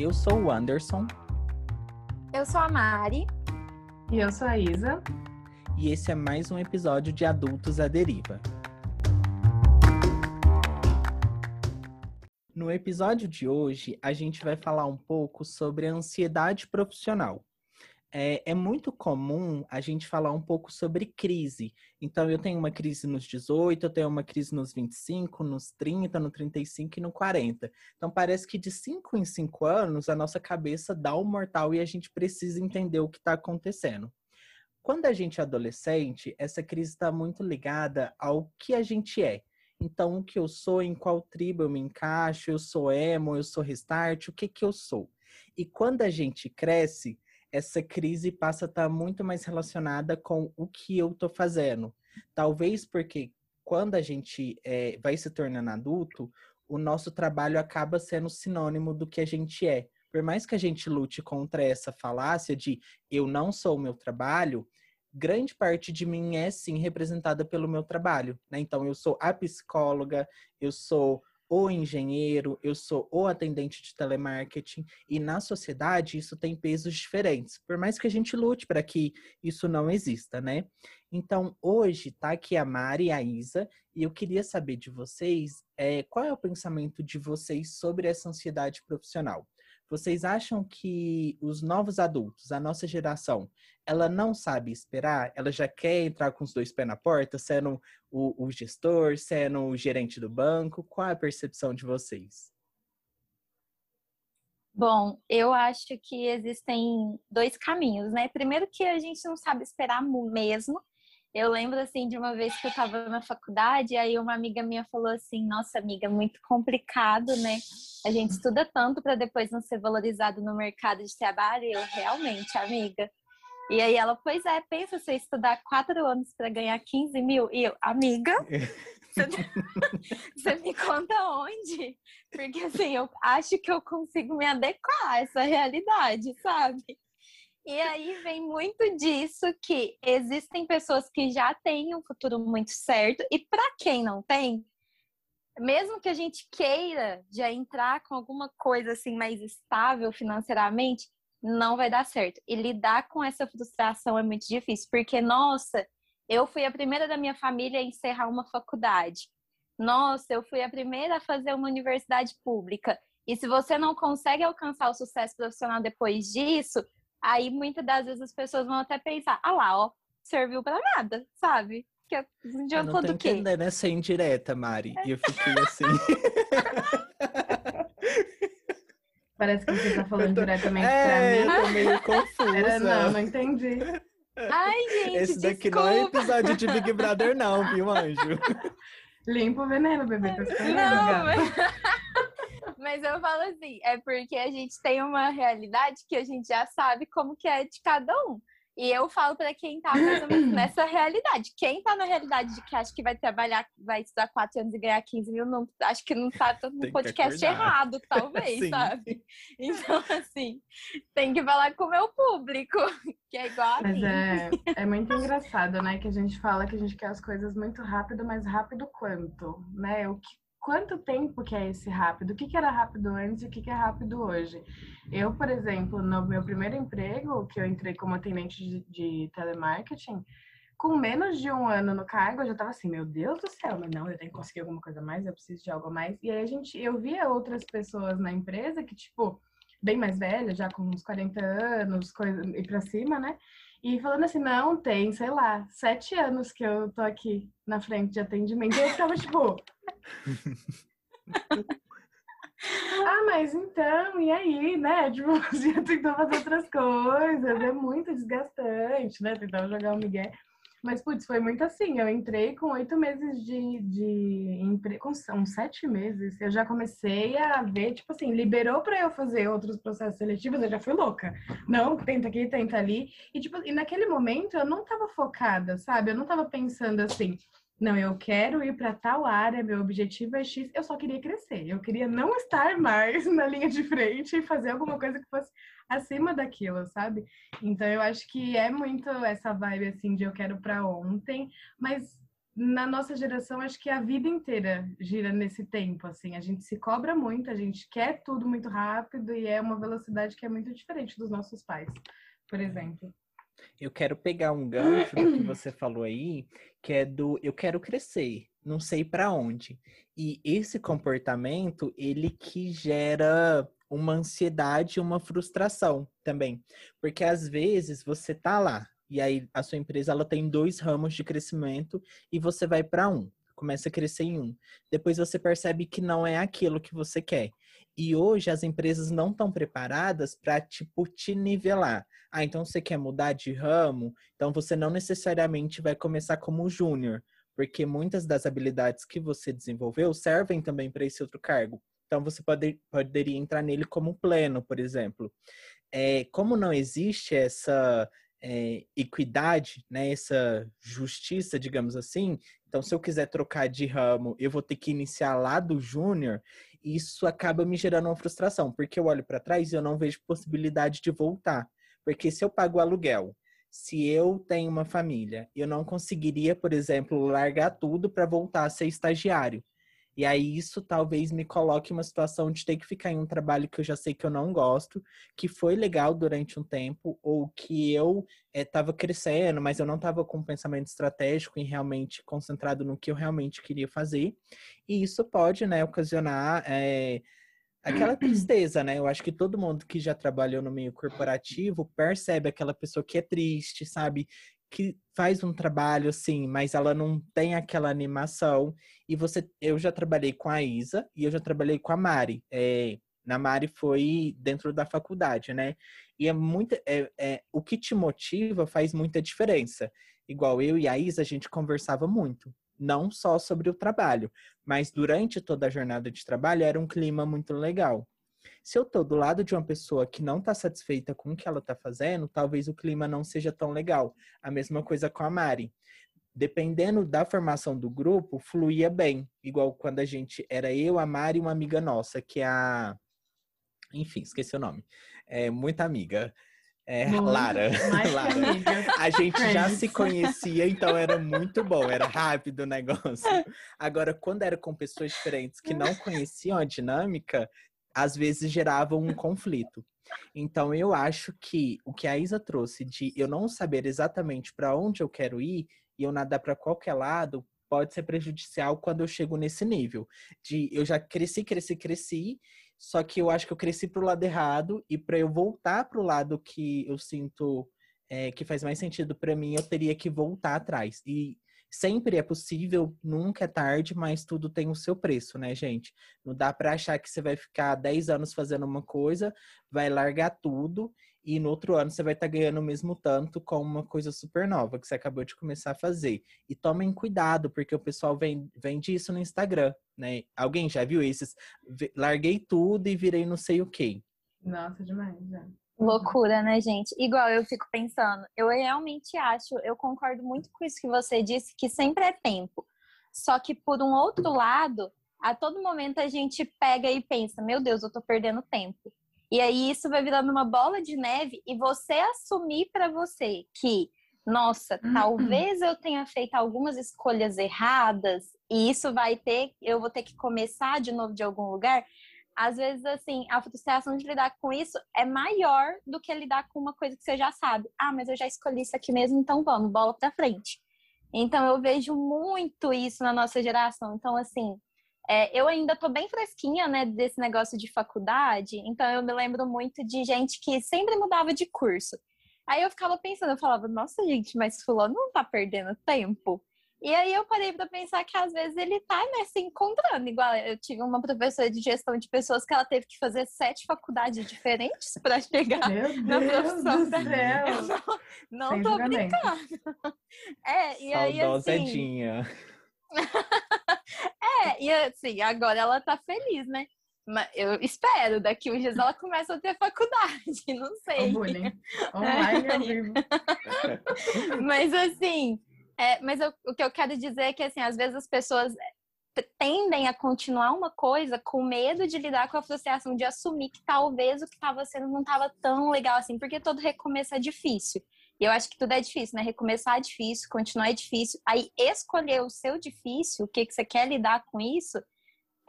Eu sou o Anderson. Eu sou a Mari. E eu sou a Isa. E esse é mais um episódio de Adultos à Deriva. No episódio de hoje, a gente vai falar um pouco sobre a ansiedade profissional é, é, muito comum a gente falar um pouco sobre crise. Então, eu tenho uma crise nos 18, eu tenho uma crise nos 25, nos 30, no 35 e no 40. Então, parece que de 5 em 5 anos a nossa cabeça dá o um mortal e a gente precisa entender o que está acontecendo. Quando a gente é adolescente, essa crise está muito ligada ao que a gente é. Então, o que eu sou, em qual tribo eu me encaixo, eu sou emo, eu sou restart, o que que eu sou? E quando a gente cresce, essa crise passa a estar tá muito mais relacionada com o que eu estou fazendo. Talvez porque quando a gente é, vai se tornando adulto, o nosso trabalho acaba sendo sinônimo do que a gente é. Por mais que a gente lute contra essa falácia de eu não sou o meu trabalho, grande parte de mim é sim representada pelo meu trabalho. Né? Então, eu sou a psicóloga, eu sou o engenheiro, eu sou o atendente de telemarketing, e na sociedade isso tem pesos diferentes, por mais que a gente lute para que isso não exista, né? Então, hoje tá aqui a Mari e a Isa, e eu queria saber de vocês é, qual é o pensamento de vocês sobre essa ansiedade profissional. Vocês acham que os novos adultos, a nossa geração, ela não sabe esperar? Ela já quer entrar com os dois pés na porta, sendo o, o gestor, sendo o gerente do banco? Qual é a percepção de vocês? Bom, eu acho que existem dois caminhos, né? Primeiro que a gente não sabe esperar mesmo, eu lembro, assim, de uma vez que eu estava na faculdade, aí uma amiga minha falou assim: Nossa, amiga, muito complicado, né? A gente estuda tanto para depois não ser valorizado no mercado de trabalho. E eu, realmente, amiga. E aí ela, pois é, pensa você estudar quatro anos para ganhar 15 mil. E eu, amiga, você me conta onde? Porque assim, eu acho que eu consigo me adequar a essa realidade, sabe? E aí vem muito disso que existem pessoas que já têm um futuro muito certo e para quem não tem, mesmo que a gente queira já entrar com alguma coisa assim mais estável financeiramente, não vai dar certo. E lidar com essa frustração é muito difícil, porque nossa, eu fui a primeira da minha família a encerrar uma faculdade. Nossa, eu fui a primeira a fazer uma universidade pública. E se você não consegue alcançar o sucesso profissional depois disso, Aí muitas das vezes as pessoas vão até pensar, ah lá, ó, serviu para nada, sabe? Que adiantou do quê? Eu não tô entendendo essa indireta, Mari. E eu fiquei assim... Parece que você tá falando diretamente é, pra mim. Eu tô meio confusa. Era, não, não entendi. Ai, gente, Esse daqui desculpa. não é episódio de Big Brother não, viu, anjo? Limpa o veneno, bebê. Tá não, mas... Mas eu falo assim, é porque a gente tem uma realidade que a gente já sabe como que é de cada um. E eu falo para quem tá mais ou menos nessa realidade. Quem tá na realidade de que acha que vai trabalhar, vai estudar quatro anos e ganhar 15 mil, não, acho que não tá no podcast errado, talvez, sabe? Então, assim, tem que falar com o meu público, que é igual a Mas mim. É, é muito engraçado, né? Que a gente fala que a gente quer as coisas muito rápido, mas rápido quanto, né? O que quanto tempo que é esse rápido? O que, que era rápido antes e o que, que é rápido hoje? Eu, por exemplo, no meu primeiro emprego, que eu entrei como atendente de, de telemarketing, com menos de um ano no cargo, eu já tava assim, meu Deus do céu, mas não, eu tenho que conseguir alguma coisa mais, eu preciso de algo a mais. E aí a gente, eu via outras pessoas na empresa que, tipo, bem mais velhas, já com uns 40 anos, coisa, e pra cima, né? E falando assim, não, tem, sei lá, sete anos que eu tô aqui na frente de atendimento. E eu ficava tipo. ah, mas então, e aí, né? Tipo, você tentou fazer outras coisas, é muito desgastante, né? Tentava jogar o Miguel. Mas, putz, foi muito assim. Eu entrei com oito meses de, de com sete meses. Eu já comecei a ver, tipo assim, liberou para eu fazer outros processos seletivos, eu já fui louca. Não, tenta aqui, tenta ali. E, tipo, e naquele momento eu não tava focada, sabe? Eu não tava pensando assim, não, eu quero ir para tal área, meu objetivo é X. Eu só queria crescer. Eu queria não estar mais na linha de frente e fazer alguma coisa que fosse acima daquilo, sabe? Então eu acho que é muito essa vibe assim de eu quero para ontem, mas na nossa geração, acho que a vida inteira gira nesse tempo, assim. A gente se cobra muito, a gente quer tudo muito rápido e é uma velocidade que é muito diferente dos nossos pais, por exemplo. Eu quero pegar um gancho do que você falou aí, que é do eu quero crescer, não sei para onde. E esse comportamento, ele que gera uma ansiedade, uma frustração também. Porque às vezes você tá lá, e aí a sua empresa ela tem dois ramos de crescimento e você vai para um, começa a crescer em um. Depois você percebe que não é aquilo que você quer. E hoje as empresas não estão preparadas para tipo te nivelar. Ah, então você quer mudar de ramo, então você não necessariamente vai começar como júnior, porque muitas das habilidades que você desenvolveu servem também para esse outro cargo. Então você pode, poderia entrar nele como pleno, por exemplo. É, como não existe essa é, equidade, né, essa justiça, digamos assim. Então, se eu quiser trocar de ramo, eu vou ter que iniciar lá do júnior. Isso acaba me gerando uma frustração, porque eu olho para trás e eu não vejo possibilidade de voltar. Porque se eu pago aluguel, se eu tenho uma família, eu não conseguiria, por exemplo, largar tudo para voltar a ser estagiário. E aí isso talvez me coloque uma situação de ter que ficar em um trabalho que eu já sei que eu não gosto, que foi legal durante um tempo, ou que eu estava eh, é, crescendo, mas eu não estava com um pensamento estratégico e realmente concentrado no que eu realmente queria fazer. E isso pode, né, ocasionar é, aquela tristeza, né? Eu acho que todo mundo que já trabalhou no meio corporativo percebe aquela pessoa que é triste, sabe? que faz um trabalho assim, mas ela não tem aquela animação. E você, eu já trabalhei com a Isa e eu já trabalhei com a Mari. É, na Mari foi dentro da faculdade, né? E é muito, é, é, o que te motiva faz muita diferença. Igual eu e a Isa, a gente conversava muito, não só sobre o trabalho, mas durante toda a jornada de trabalho era um clima muito legal. Se eu tô do lado de uma pessoa que não tá satisfeita com o que ela tá fazendo, talvez o clima não seja tão legal. A mesma coisa com a Mari. Dependendo da formação do grupo, fluía bem. Igual quando a gente era eu, a Mari e uma amiga nossa, que é a. Enfim, esqueci o nome. É muita amiga. É, Lara. Lara. A gente já se conhecia, então era muito bom, era rápido o negócio. Agora, quando era com pessoas diferentes que não conheciam a dinâmica, às vezes gerava um conflito. Então eu acho que o que a Isa trouxe de eu não saber exatamente para onde eu quero ir e eu nadar para qualquer lado pode ser prejudicial quando eu chego nesse nível de eu já cresci, cresci, cresci, só que eu acho que eu cresci para o lado errado e para eu voltar para o lado que eu sinto é, que faz mais sentido para mim, eu teria que voltar atrás. E Sempre é possível, nunca é tarde, mas tudo tem o seu preço, né, gente? Não dá para achar que você vai ficar 10 anos fazendo uma coisa, vai largar tudo e no outro ano você vai estar tá ganhando o mesmo tanto com uma coisa super nova que você acabou de começar a fazer. E tomem cuidado, porque o pessoal vende isso no Instagram, né? Alguém já viu esses? Larguei tudo e virei não sei o quê. Nossa, demais, já. Loucura, né, gente? Igual eu fico pensando, eu realmente acho, eu concordo muito com isso que você disse, que sempre é tempo. Só que por um outro lado, a todo momento a gente pega e pensa, meu Deus, eu tô perdendo tempo. E aí isso vai virando uma bola de neve e você assumir para você que, nossa, uhum. talvez eu tenha feito algumas escolhas erradas e isso vai ter, eu vou ter que começar de novo de algum lugar às vezes, assim, a frustração de lidar com isso é maior do que lidar com uma coisa que você já sabe. Ah, mas eu já escolhi isso aqui mesmo, então vamos, bola pra frente. Então, eu vejo muito isso na nossa geração. Então, assim, é, eu ainda tô bem fresquinha, né, desse negócio de faculdade. Então, eu me lembro muito de gente que sempre mudava de curso. Aí eu ficava pensando, eu falava, nossa, gente, mas fulano não tá perdendo tempo. E aí eu parei para pensar que às vezes ele tá né, se encontrando. Igual eu tive uma professora de gestão de pessoas que ela teve que fazer sete faculdades diferentes para chegar Meu na Deus profissão do céu. Eu não, não tô brincando. É, e aí assim... É, e assim, agora ela tá feliz, né? Mas eu espero, daqui uns dias ela começa a ter faculdade, não sei. O bullying. Online ao vivo. Mas assim, é, mas eu, o que eu quero dizer é que, assim, às vezes as pessoas tendem a continuar uma coisa com medo de lidar com a frustração, de assumir que talvez o que estava sendo não estava tão legal assim, porque todo recomeço é difícil. E eu acho que tudo é difícil, né? Recomeçar é difícil, continuar é difícil. Aí escolher o seu difícil, o que, que você quer lidar com isso,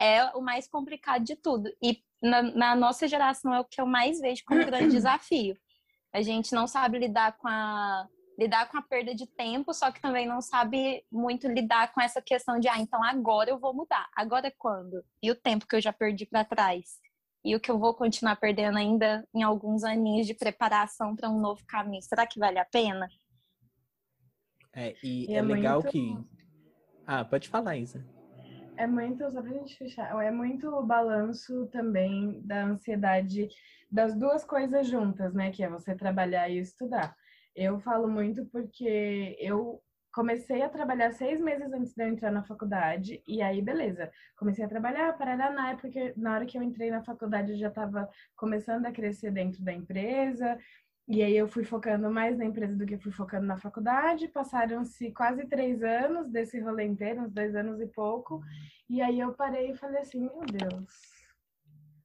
é o mais complicado de tudo. E na, na nossa geração é o que eu mais vejo como grande desafio. A gente não sabe lidar com a lidar com a perda de tempo, só que também não sabe muito lidar com essa questão de ah, então agora eu vou mudar. Agora é quando? E o tempo que eu já perdi para trás? e o que eu vou continuar perdendo ainda em alguns aninhos de preparação para um novo caminho. Será que vale a pena? É, e, e é, é, legal muito... que. Ah, pode falar, Isa. É muito, só pra gente fechar, é muito o balanço também da ansiedade das duas coisas juntas, né? Que é você trabalhar e estudar. Eu falo muito porque eu comecei a trabalhar seis meses antes de eu entrar na faculdade, e aí, beleza. Comecei a trabalhar, para na época, na hora que eu entrei na faculdade, eu já estava começando a crescer dentro da empresa, e aí eu fui focando mais na empresa do que fui focando na faculdade. Passaram-se quase três anos desse rolê inteiro, uns dois anos e pouco, e aí eu parei e falei assim, meu Deus,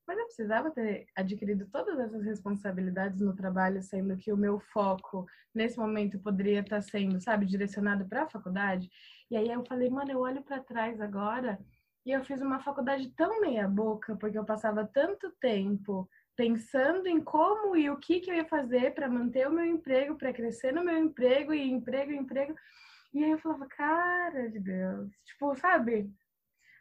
mas eu precisava ter adquirido todas essas responsabilidades no trabalho, sendo que o meu foco nesse momento poderia estar sendo, sabe, direcionado para a faculdade. E aí eu falei, mano, eu olho para trás agora e eu fiz uma faculdade tão meia-boca, porque eu passava tanto tempo pensando em como e o que, que eu ia fazer para manter o meu emprego, para crescer no meu emprego e emprego, emprego. E aí eu falava, cara de Deus, tipo, sabe?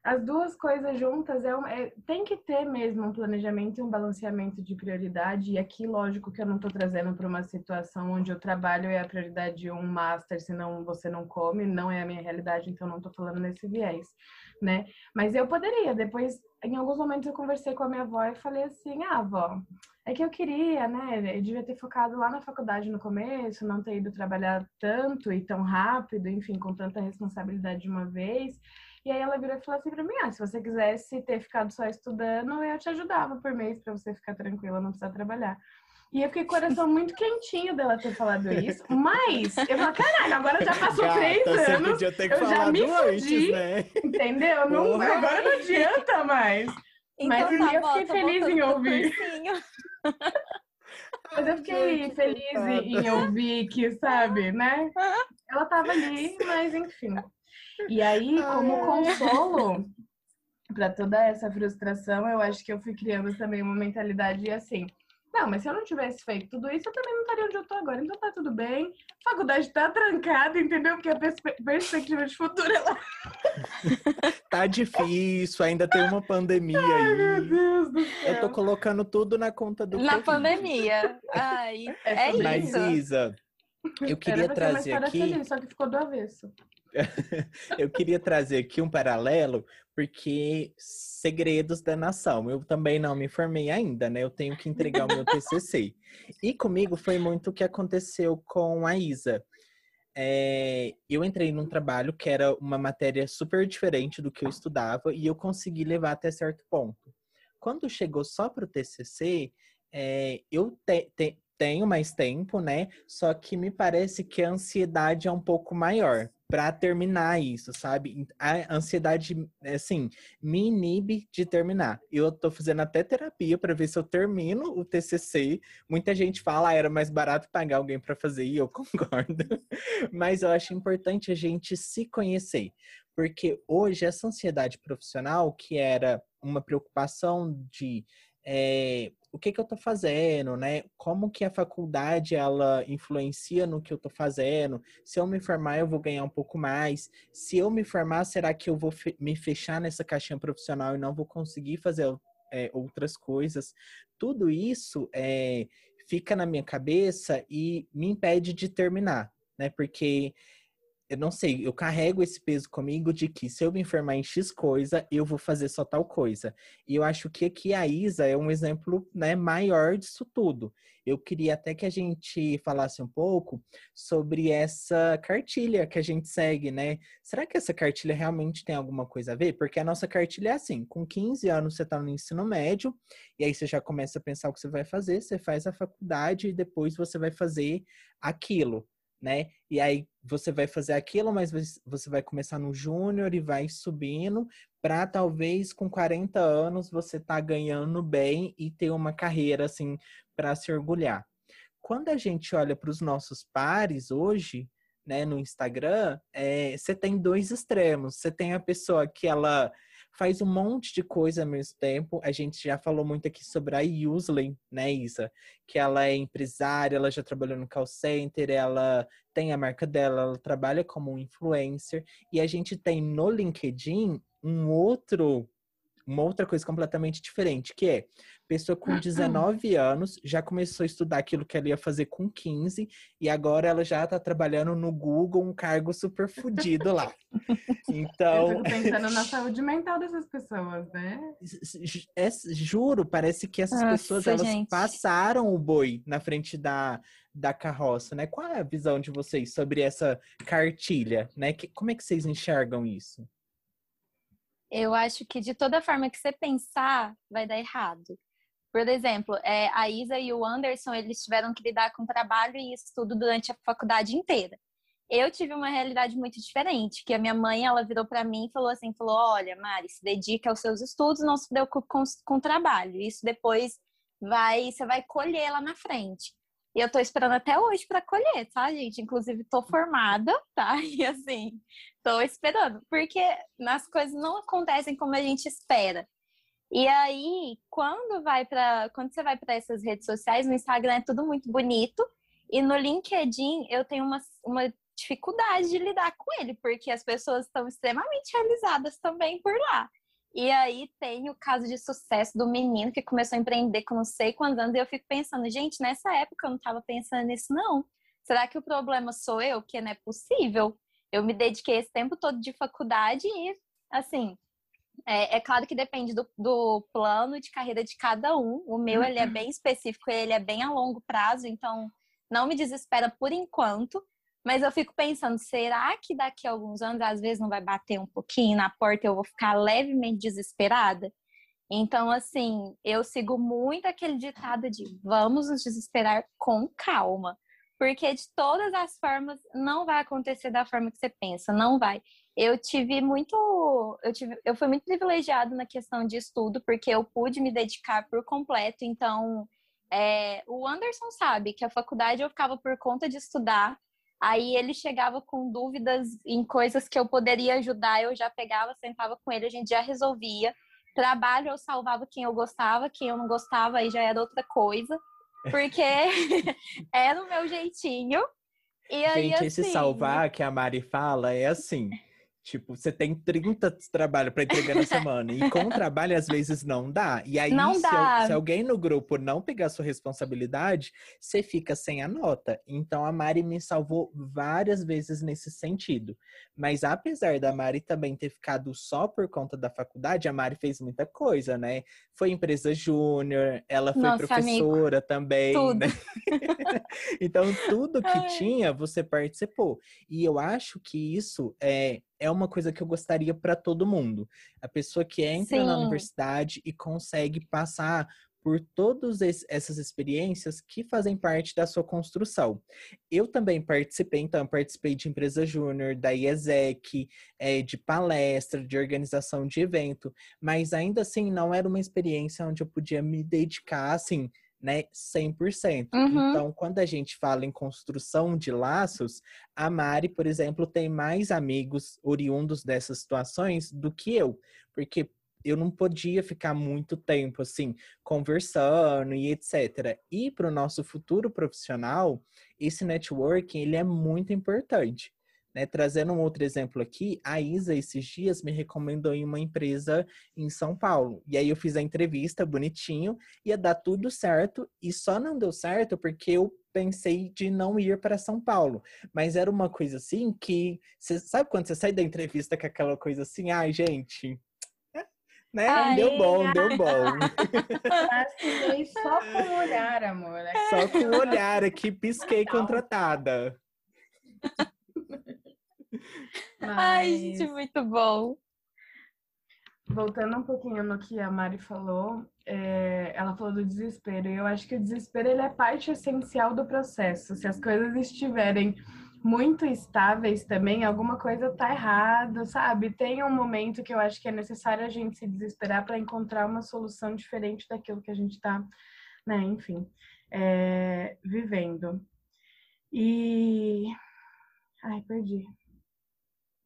As duas coisas juntas é, é, tem que ter mesmo um planejamento e um balanceamento de prioridade. E aqui, lógico que eu não estou trazendo para uma situação onde o trabalho é a prioridade de um master, senão você não come, não é a minha realidade, então não estou falando nesse viés, né? Mas eu poderia, depois, em alguns momentos eu conversei com a minha avó e falei assim, ah, avó, é que eu queria, né? Eu devia ter focado lá na faculdade no começo, não ter ido trabalhar tanto e tão rápido, enfim, com tanta responsabilidade de uma vez. E aí ela virou e falou assim pra mim: ah, se você quisesse ter ficado só estudando, eu te ajudava por mês para você ficar tranquila, não precisar trabalhar. E eu fiquei com o coração muito quentinho dela ter falado isso. Mas eu falei, caralho, agora já passou Gata, três anos. eu já me fudi, né? Entendeu? Não, agora não adianta mais. Então, mas tá, eu fiquei feliz em ouvir. Mas eu fiquei feliz em ouvir que, sabe, né? Ela tava ali, mas enfim. E aí, como consolo para toda essa frustração, eu acho que eu fui criando também uma mentalidade assim. Não, mas se eu não tivesse feito tudo isso, eu também não estaria onde eu tô agora. Então tá tudo bem. A faculdade tá trancada, entendeu? Porque a perspe perspectiva de futuro ela... tá difícil, ainda tem uma pandemia Ai, aí. Meu Deus do céu. Eu tô colocando tudo na conta do Na COVID. pandemia. Ai, é, é isso. Mas Isa, eu queria trazer aqui... Feliz, só que ficou do avesso. eu queria trazer aqui um paralelo, porque segredos da nação. Eu também não me formei ainda, né? Eu tenho que entregar o meu TCC. E comigo foi muito o que aconteceu com a Isa. É, eu entrei num trabalho que era uma matéria super diferente do que eu estudava e eu consegui levar até certo ponto. Quando chegou só para o TCC, é, eu te, te, tenho mais tempo, né? Só que me parece que a ansiedade é um pouco maior para terminar isso, sabe? A ansiedade, assim, me inibe de terminar. Eu tô fazendo até terapia para ver se eu termino o TCC. Muita gente fala, ah, era mais barato pagar alguém para fazer, e eu concordo. Mas eu acho importante a gente se conhecer, porque hoje essa ansiedade profissional, que era uma preocupação de é, o que, que eu estou fazendo, né? Como que a faculdade ela influencia no que eu estou fazendo? Se eu me formar, eu vou ganhar um pouco mais. Se eu me formar, será que eu vou fe me fechar nessa caixinha profissional e não vou conseguir fazer é, outras coisas? Tudo isso é, fica na minha cabeça e me impede de terminar, né? Porque eu não sei, eu carrego esse peso comigo de que se eu me informar em X coisa, eu vou fazer só tal coisa. E eu acho que aqui a Isa é um exemplo né, maior disso tudo. Eu queria até que a gente falasse um pouco sobre essa cartilha que a gente segue, né? Será que essa cartilha realmente tem alguma coisa a ver? Porque a nossa cartilha é assim: com 15 anos você está no ensino médio, e aí você já começa a pensar o que você vai fazer, você faz a faculdade e depois você vai fazer aquilo né? E aí você vai fazer aquilo, mas você vai começar no júnior e vai subindo para talvez com 40 anos você tá ganhando bem e ter uma carreira assim para se orgulhar. quando a gente olha para os nossos pares hoje, né, no Instagram, é, você tem dois extremos. Você tem a pessoa que ela faz um monte de coisa ao mesmo tempo. A gente já falou muito aqui sobre a Usley, né, Isa? Que ela é empresária, ela já trabalhou no call center, ela tem a marca dela, ela trabalha como influencer. E a gente tem no LinkedIn um outro uma outra coisa completamente diferente, que é pessoa com 19 anos já começou a estudar aquilo que ela ia fazer com 15 e agora ela já tá trabalhando no Google, um cargo super fodido lá. Então, eu fico pensando na saúde mental dessas pessoas, né? É, juro, parece que essas Nossa, pessoas elas gente. passaram o boi na frente da da carroça, né? Qual é a visão de vocês sobre essa cartilha, né? Que, como é que vocês enxergam isso? Eu acho que de toda forma que você pensar, vai dar errado. Por exemplo, é, a Isa e o Anderson, eles tiveram que lidar com trabalho e estudo durante a faculdade inteira. Eu tive uma realidade muito diferente, que a minha mãe, ela virou para mim e falou assim, falou, olha, Mari, se dedica aos seus estudos, não se preocupe com, com trabalho. Isso depois vai, você vai colher lá na frente. E eu tô esperando até hoje para colher, tá, gente? Inclusive, tô formada, tá? E assim, tô esperando. Porque as coisas não acontecem como a gente espera. E aí, quando vai para quando você vai para essas redes sociais, no Instagram é tudo muito bonito. E no LinkedIn eu tenho uma, uma dificuldade de lidar com ele, porque as pessoas estão extremamente realizadas também por lá. E aí tem o caso de sucesso do menino que começou a empreender com não sei quantos anos, e eu fico pensando, gente, nessa época eu não estava pensando nisso, não. Será que o problema sou eu? Que não é possível. Eu me dediquei esse tempo todo de faculdade e, assim, é, é claro que depende do, do, plano de carreira de cada um. O meu, ele é uhum. bem específico, ele é bem a longo prazo, então não me desespera por enquanto. Mas eu fico pensando, será que daqui a alguns anos, às vezes, não vai bater um pouquinho na porta e eu vou ficar levemente desesperada? Então, assim, eu sigo muito aquele ditado de vamos nos desesperar com calma. Porque de todas as formas, não vai acontecer da forma que você pensa, não vai. Eu tive muito. Eu, tive, eu fui muito privilegiado na questão de estudo, porque eu pude me dedicar por completo. Então, é, o Anderson sabe que a faculdade eu ficava por conta de estudar Aí ele chegava com dúvidas em coisas que eu poderia ajudar, eu já pegava, sentava com ele, a gente já resolvia. Trabalho eu salvava quem eu gostava, quem eu não gostava aí já era outra coisa, porque era o meu jeitinho. E aí, gente, esse assim... salvar que a Mari fala é assim. Tipo, você tem 30 de trabalho para entregar na semana. e com o trabalho, às vezes, não dá. E aí, se, dá. se alguém no grupo não pegar sua responsabilidade, você fica sem a nota. Então, a Mari me salvou várias vezes nesse sentido. Mas apesar da Mari também ter ficado só por conta da faculdade, a Mari fez muita coisa, né? Foi empresa júnior, ela foi Nossa, professora amigo. também. Tudo. Né? então, tudo que Ai. tinha, você participou. E eu acho que isso é é uma coisa que eu gostaria para todo mundo. A pessoa que entra Sim. na universidade e consegue passar por todas essas experiências que fazem parte da sua construção. Eu também participei, então, participei de empresa júnior, da IESEC, é, de palestra, de organização de evento, mas ainda assim não era uma experiência onde eu podia me dedicar, assim, né, 100%. Uhum. Então, quando a gente fala em construção de laços, a Mari, por exemplo, tem mais amigos oriundos dessas situações do que eu, porque eu não podia ficar muito tempo assim conversando e etc. E para o nosso futuro profissional, esse networking ele é muito importante. Né? Trazendo um outro exemplo aqui, a Isa esses dias me recomendou em uma empresa em São Paulo. E aí eu fiz a entrevista bonitinho, ia dar tudo certo e só não deu certo porque eu pensei de não ir para São Paulo. Mas era uma coisa assim que, você sabe quando você sai da entrevista com aquela coisa assim, ai, gente, né? Ai, deu bom, ai. deu bom. Assinei só com o olhar, amor. Só com o olhar aqui, pisquei contratada. Mas... Ai, gente, muito bom. Voltando um pouquinho no que a Mari falou, é, ela falou do desespero. E eu acho que o desespero ele é parte essencial do processo. Se as coisas estiverem muito estáveis também, alguma coisa tá errada, sabe? Tem um momento que eu acho que é necessário a gente se desesperar para encontrar uma solução diferente daquilo que a gente tá, né? Enfim. é, vivendo. E. Ai, perdi.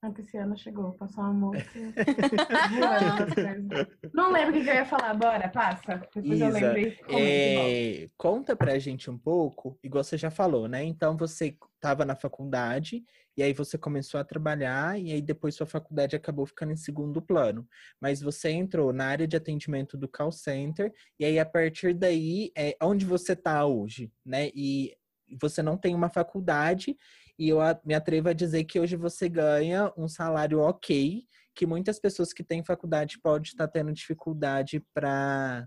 A Pisciana chegou, passou uma moça. Não lembro o que eu ia falar, bora, passa. Depois Isa, eu lembrei. É, conta pra gente um pouco, igual você já falou, né? Então você estava na faculdade e aí você começou a trabalhar e aí depois sua faculdade acabou ficando em segundo plano. Mas você entrou na área de atendimento do call center e aí a partir daí é onde você está hoje, né? E você não tem uma faculdade e eu me atrevo a dizer que hoje você ganha um salário ok, que muitas pessoas que têm faculdade podem estar tendo dificuldade para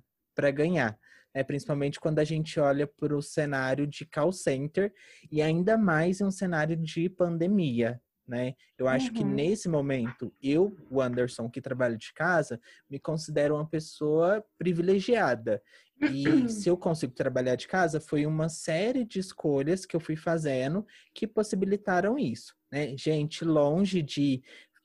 ganhar. É, principalmente quando a gente olha para o cenário de call center e ainda mais em um cenário de pandemia, né? Eu acho uhum. que nesse momento, eu, o Anderson, que trabalho de casa, me considero uma pessoa privilegiada. E se eu consigo trabalhar de casa, foi uma série de escolhas que eu fui fazendo que possibilitaram isso, né? Gente, longe de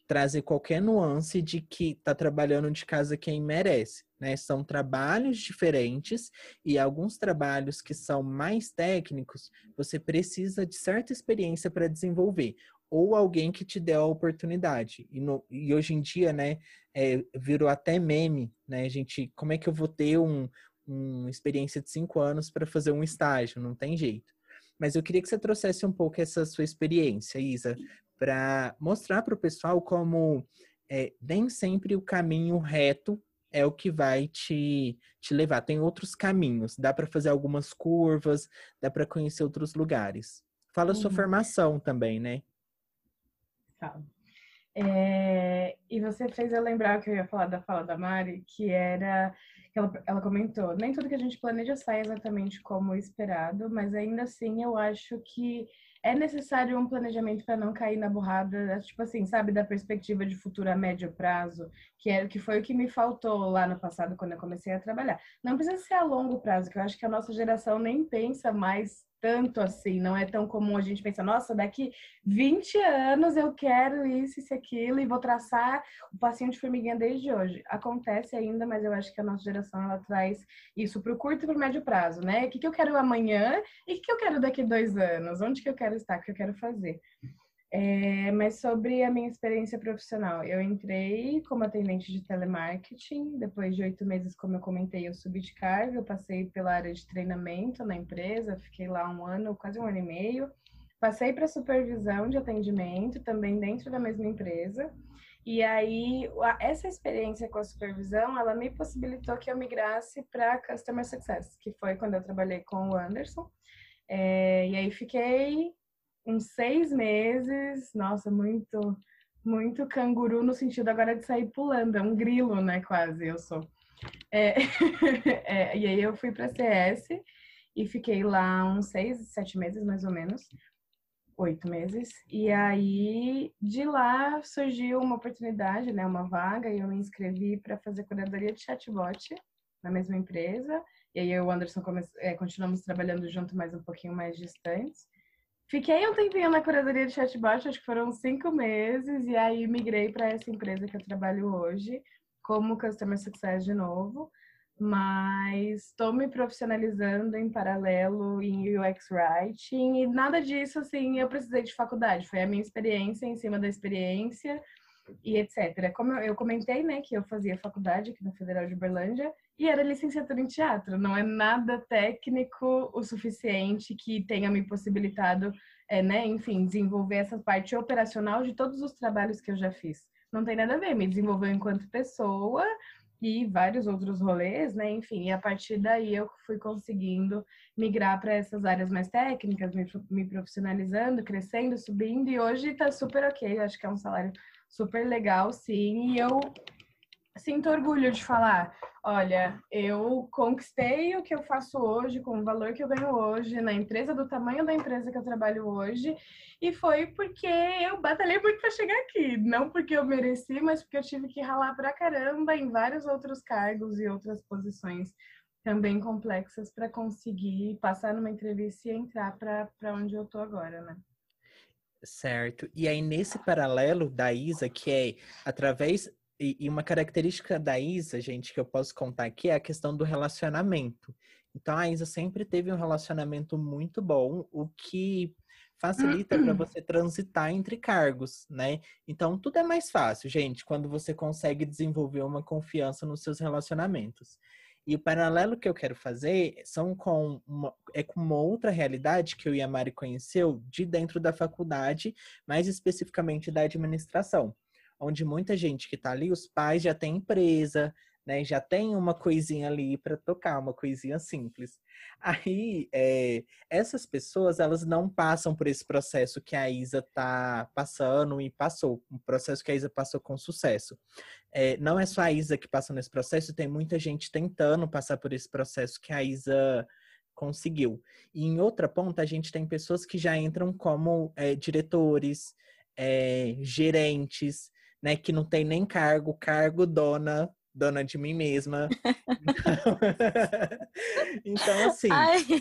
trazer qualquer nuance de que tá trabalhando de casa quem merece, né? São trabalhos diferentes e alguns trabalhos que são mais técnicos, você precisa de certa experiência para desenvolver ou alguém que te deu a oportunidade. E, no, e hoje em dia, né, é, virou até meme, né, gente, como é que eu vou ter um, uma experiência de cinco anos para fazer um estágio, não tem jeito. Mas eu queria que você trouxesse um pouco essa sua experiência, Isa, para mostrar para o pessoal como é, nem sempre o caminho reto é o que vai te, te levar. Tem outros caminhos, dá para fazer algumas curvas, dá para conhecer outros lugares. Fala uhum. sua formação também, né? É, e você fez eu lembrar que eu ia falar da fala da Mari, que era ela, ela comentou, nem tudo que a gente planeja sai exatamente como esperado, mas ainda assim eu acho que é necessário um planejamento para não cair na burrada, tipo assim, sabe, da perspectiva de futuro a médio prazo, que é que foi o que me faltou lá no passado quando eu comecei a trabalhar. Não precisa ser a longo prazo, que eu acho que a nossa geração nem pensa mais tanto assim, não é tão comum a gente pensar, nossa, daqui 20 anos eu quero isso, isso, aquilo, e vou traçar o passinho de formiguinha desde hoje. Acontece ainda, mas eu acho que a nossa geração ela traz isso para o curto e para o médio prazo, né? O que, que eu quero amanhã e o que, que eu quero daqui dois anos? Onde que eu quero estar? O que eu quero fazer? É, mas sobre a minha experiência profissional, eu entrei como atendente de telemarketing, depois de oito meses, como eu comentei, eu subi de cargo, eu passei pela área de treinamento na empresa, fiquei lá um ano, quase um ano e meio, passei para supervisão de atendimento, também dentro da mesma empresa, e aí essa experiência com a supervisão, ela me possibilitou que eu migrasse para Customer Success, que foi quando eu trabalhei com o Anderson, é, e aí fiquei uns seis meses, nossa, muito, muito canguru no sentido agora de sair pulando, é um grilo, né, quase, eu sou. É, é, e aí eu fui para CS e fiquei lá uns seis, sete meses mais ou menos, oito meses. E aí de lá surgiu uma oportunidade, né, uma vaga, e eu me inscrevi para fazer curadoria de chatbot na mesma empresa. E aí eu e o Anderson come... é, continuamos trabalhando junto, mas um pouquinho mais distantes. Fiquei um tempinho na curadoria de chatbot, acho que foram cinco meses, e aí migrei para essa empresa que eu trabalho hoje, como Customer Success de novo, mas estou me profissionalizando em paralelo em UX Writing, e nada disso, assim, eu precisei de faculdade, foi a minha experiência em cima da experiência, e etc. Como eu comentei, né, que eu fazia faculdade aqui na Federal de Uberlândia, e era licenciatura em teatro. Não é nada técnico o suficiente que tenha me possibilitado, é, né, enfim, desenvolver essa parte operacional de todos os trabalhos que eu já fiz. Não tem nada a ver, me desenvolveu enquanto pessoa e vários outros rolês, né? Enfim, e a partir daí eu fui conseguindo migrar para essas áreas mais técnicas, me, me profissionalizando, crescendo, subindo, e hoje tá super ok. Eu acho que é um salário super legal, sim, e eu sinto orgulho de falar, olha, eu conquistei o que eu faço hoje, com o valor que eu ganho hoje, na empresa do tamanho da empresa que eu trabalho hoje, e foi porque eu batalhei muito para chegar aqui, não porque eu mereci, mas porque eu tive que ralar pra caramba em vários outros cargos e outras posições também complexas para conseguir passar numa entrevista e entrar para onde eu tô agora, né? Certo. E aí, nesse paralelo da Isa, que é através e, uma característica da Isa, gente, que eu posso contar aqui é a questão do relacionamento. Então a Isa sempre teve um relacionamento muito bom, o que facilita para você transitar entre cargos, né? Então tudo é mais fácil, gente, quando você consegue desenvolver uma confiança nos seus relacionamentos. E o paralelo que eu quero fazer são com uma, é com uma outra realidade que eu e a Mari conheceu de dentro da faculdade, mais especificamente da administração, onde muita gente que está ali, os pais já têm empresa, né? Já tem uma coisinha ali para tocar, uma coisinha simples. Aí, é, essas pessoas, elas não passam por esse processo que a Isa tá passando e passou, um processo que a Isa passou com sucesso. É, não é só a Isa que passa nesse processo, tem muita gente tentando passar por esse processo que a Isa conseguiu. E em outra ponta, a gente tem pessoas que já entram como é, diretores, é, gerentes, né, que não tem nem cargo, cargo dona dona de mim mesma. então, assim,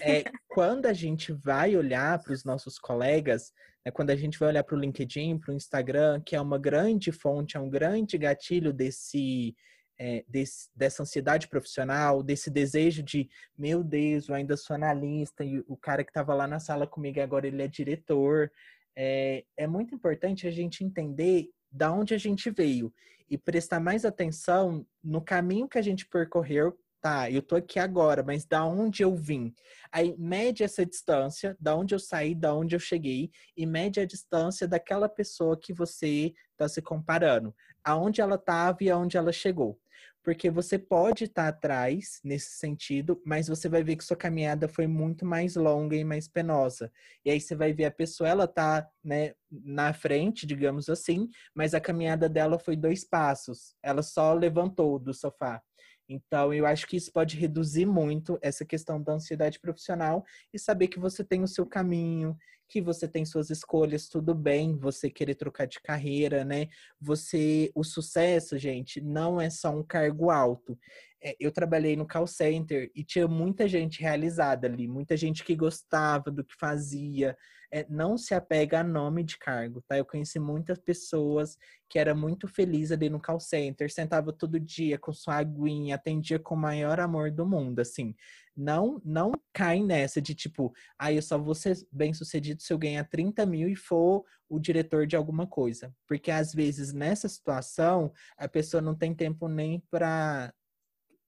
é, quando a gente vai olhar para os nossos colegas, é quando a gente vai olhar para o LinkedIn, para o Instagram, que é uma grande fonte, é um grande gatilho desse, é, desse, dessa ansiedade profissional, desse desejo de, meu Deus, eu ainda sou analista, e o cara que estava lá na sala comigo agora ele é diretor. É, é muito importante a gente entender da onde a gente veio e prestar mais atenção no caminho que a gente percorreu. Tá, eu tô aqui agora, mas da onde eu vim? Aí mede essa distância, da onde eu saí, da onde eu cheguei, e mede a distância daquela pessoa que você está se comparando, aonde ela estava e aonde ela chegou porque você pode estar tá atrás nesse sentido, mas você vai ver que sua caminhada foi muito mais longa e mais penosa. E aí você vai ver a pessoa, ela tá, né, na frente, digamos assim, mas a caminhada dela foi dois passos. Ela só levantou do sofá. Então, eu acho que isso pode reduzir muito essa questão da ansiedade profissional e saber que você tem o seu caminho, que você tem suas escolhas, tudo bem você querer trocar de carreira, né? Você, o sucesso, gente, não é só um cargo alto. É, eu trabalhei no call center e tinha muita gente realizada ali, muita gente que gostava do que fazia. É, não se apega a nome de cargo, tá? Eu conheci muitas pessoas que era muito feliz ali no call center, sentava todo dia com sua aguinha, atendia com o maior amor do mundo, assim não não cai nessa de tipo, ah, eu só vou ser bem sucedido se eu ganhar 30 mil e for o diretor de alguma coisa. Porque às vezes nessa situação a pessoa não tem tempo nem para